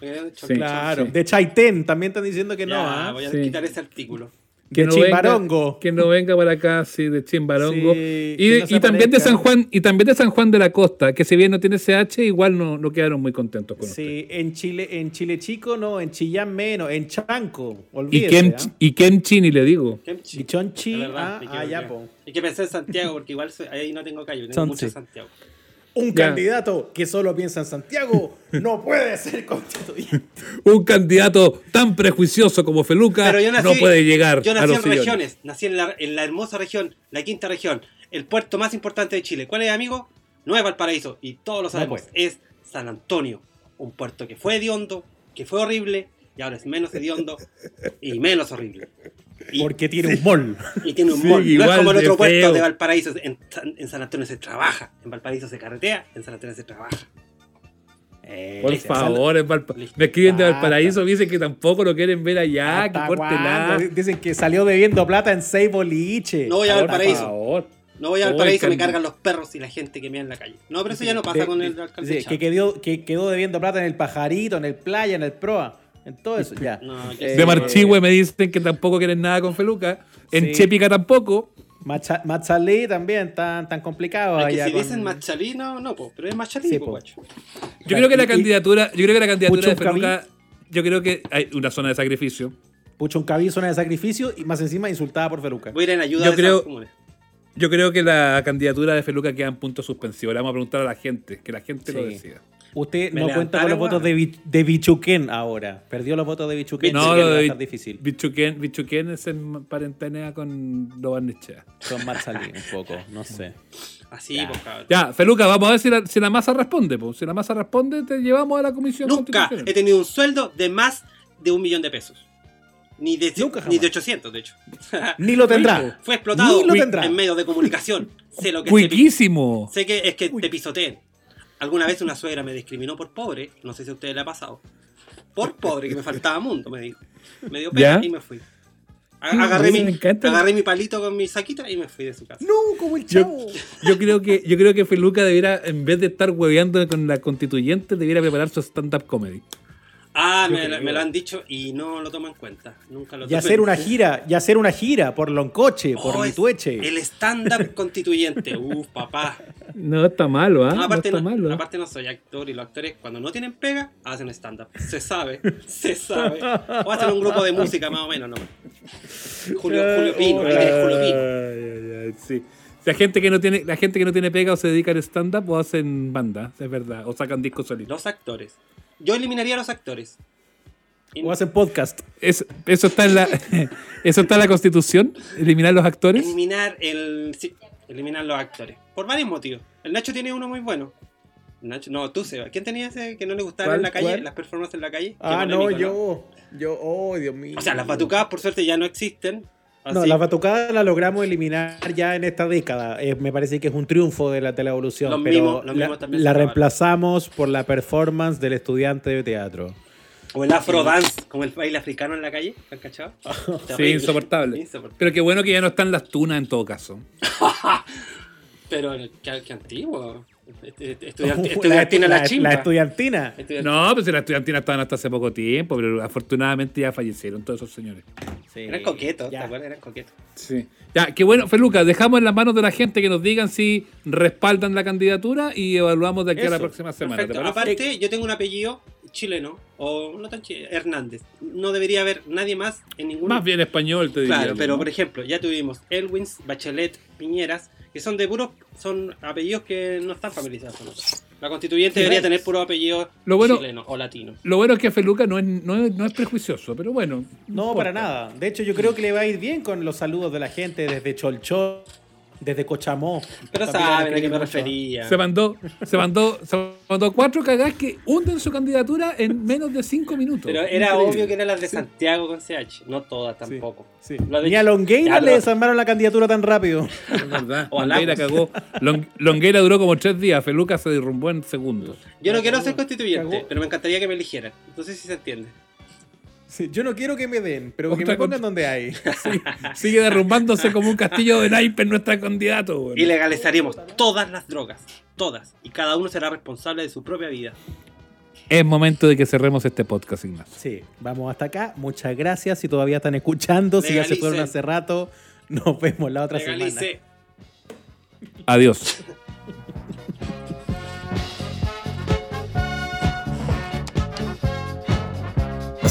Sí. chol. Claro, sí. de Chaitén también están diciendo que Ya, no. ¿ah? voy a Sí. quitar ese artículo. De Chimbarongo. Venga, que no venga para acá, sí, de Chimbarongo. Sí, y, que no y también de. San Juan, y también de San Juan de la Costa, que si bien no tiene CH, igual no, no quedaron muy contentos con usted. Sí, en Chile, en Chile Chico no, en Chillán menos, en Chanco. Y Olvídese. Kem, ¿ah? y Kem Chini le digo. Kemchi. Y Chonchi, verdad, ah, me ah, ya, equivoqué. po. Y que pensé en Santiago, porque igual soy- ahí no tengo calle, tengo Santi. mucho Santiago. Un Ya. candidato que solo piensa en Santiago no puede ser constituyente. Un candidato tan prejuicioso como Feluca Pero yo nací, no puede llegar yo a nací los en sillones. regiones, nací en la, en la hermosa región, la quinta región, el puerto más importante de Chile. ¿Cuál es, amigo? No es Valparaíso, y todos lo sabemos. pues. Es San Antonio, un puerto que fue hediondo, que fue horrible, y ahora es menos hediondo y menos horrible. Y, Porque tiene un mall. y tiene un Sí, mall. No es como el otro puerto feo. de Valparaíso. En, San- en San Antonio se trabaja. En Valparaíso se carretea. En San Antonio se trabaja. Eh, Por listo. favor, en Valpa- Listo. me escriben de Valparaíso, me dicen que tampoco lo quieren ver allá, que ¿Hasta córtela. cuándo? Dicen que salió debiendo plata en seis boliches. No voy a Por Valparaíso. favor. No voy a Valparaíso, me cargan los perros y la gente que mea en la calle. No, pero eso ya no pasa De- con el de- alcalde. que, quedó, que quedó debiendo plata en el pajarito, en el playa, en el proa, en todo eso, ya. No, Eh, De Marchihue me dicen que tampoco quieren nada con Feluca. En Sí. Chepica tampoco. Macha- Machalí también tan, tan complicado. Es que allá si con- dicen Machalí, no, no, po, pero es Machalí, Sí, po, po. guacho. Yo creo que la candidatura, yo creo que la candidatura de. Feluca, yo creo que hay una zona de sacrificio. Pucho un cabí, zona de sacrificio y más encima insultada por Feluca. Voy a ir en ayuda Yo de creo-. Yo creo que la candidatura de Feluca queda en punto suspensivo. Le vamos a preguntar a la gente, que la gente lo decida. Usted Me no cuenta con los votos de, Bi- de Bichuquén ahora. Perdió los votos de Bichuquén. No, lo va a de estar difícil. Bichuquén, Bichuquén es en parentanea con Lobarnechea. Son Machalí un poco, no sé. Así, Ya. pues, cabrón. Ya, Feluca, vamos a ver si la, si la masa responde. Pues. Si la masa responde, te llevamos a la comisión Nunca constitucional. he tenido un sueldo de más de un millón de pesos. Ni de, Nunca ni de 800, de hecho. Ni lo tendrá. Fue explotado Ni lo en medios de comunicación. sé lo que ¡Cuiquísimo! Sé que es que te pisoteen. Alguna vez una suegra me discriminó por pobre, no sé si a ustedes le ha pasado. Por pobre, que me faltaba mundo, me dijo. Me dio pena ¿Ya? y me fui. Agarré, mi, agarré mi palito con mi saquita y me fui de su casa. No, como el Yo, chavo. yo creo que yo creo que Feluca debiera, en vez de estar hueveando con la constituyente, debiera preparar su stand-up comedy. Ah, me, lo han dicho y no lo tomo en cuenta. Nunca lo Y hacer en una gira, y hacer una gira por Loncoche, por Oh, es- Litueche. El stand-up constituyente. Uf, papá. No está malo, ¿ah? No, No, aparte, está no, malo. ¿ah? aparte no soy actor y los actores cuando no tienen pega hacen stand-up. Se sabe, se sabe. O hacen un grupo de música más o menos, ¿no? Julio, Julio Pino, ahí tienes Julio Pino. Ay, ay, ay, sí. La gente que no tiene, la gente que no tiene pega o se dedica al stand-up o hacen banda, es verdad, o sacan discos solitos. Los actores. Yo eliminaría a los actores. O hacen podcast. Es- eso está en la eso está en la constitución, eliminar los actores. Eliminar el. Sí, eliminar los actores. Por varios motivos. El Nacho tiene uno muy bueno. Nacho, no, tú, Seba. ¿Quién tenía ese que no le gustaba ¿Cuál, en la calle? cuál? Las performances en la calle. Ah, no, yo. Yo, oh, Dios mío. O sea, las batucadas, por suerte, ya no existen. No, la batucada la logramos eliminar ya en esta década. Eh, me parece que es un triunfo de la, de la evolución. Los pero mimos- los la, la reemplazamos por la performance del estudiante de teatro. O el afro dance, como el baile africano en la calle. ¿Han cachado? Sí, insoportable. Insoportable. Pero qué bueno que ya no están las tunas en todo caso. Pero qué, qué antiguo. Este- este- Estudiante, Uh, estudiantina la, la, chimba. la estudiantina. Estudiant- No, pues si las estudiantinas estaban hasta hace poco tiempo, pero afortunadamente ya fallecieron todos esos señores. Sí, Eran coquetos, ¿te ya. acuerdas? Eran coquetos. Sí. Ya, qué bueno, Feluca, dejamos en las manos de la gente que nos digan si respaldan la candidatura y evaluamos de aquí a la próxima semana. ¿te? Aparte, yo tengo un apellido chileno, o no tan chileno, Hernández. No debería haber nadie más en ningún Más bien español, te diría. Claro, pero ¿no? por ejemplo, ya tuvimos Elwins, Bachelet, Piñeras, que son de puros, son apellidos que no están familiarizados con nosotros. La constituyente debería tener puros apellidos Lo bueno- chilenos o latinos. Lo bueno es que Feluca no es, no es, no es prejuicioso, pero bueno. No, importa. para nada. De hecho, yo creo que le va a ir bien con los saludos de la gente desde Cholchol, desde Cochamó. Pero saben a qué me refería. Se mandó, se mandó, se mandó cuatro cagás que hunden su candidatura en menos de cinco minutos. Pero era Increíble. obvio que eran las de Santiago con CH, no todas tampoco. Sí. Ni a Longueira Ya, le desarmaron la candidatura tan rápido. Es verdad. Longueira Lagos. cagó. Long- Longueira duró como tres días. Feluca se derrumbó en segundos. Yo no quiero ser constituyente, cagó. pero me encantaría que me eligieran. No sé si se entiende. Sí, yo no quiero que me den, pero que me pongan donde hay. Sigue derrumbándose como un castillo de naipes nuestra candidato. weón. Y legalizaremos todas las drogas, todas. Y cada uno será responsable de su propia vida. Es momento de que cerremos este podcast, Ignacio. Sí, vamos hasta acá. Muchas gracias. Si todavía están escuchando, si ya se fueron hace rato, nos vemos la otra semana. Legalice. Adiós.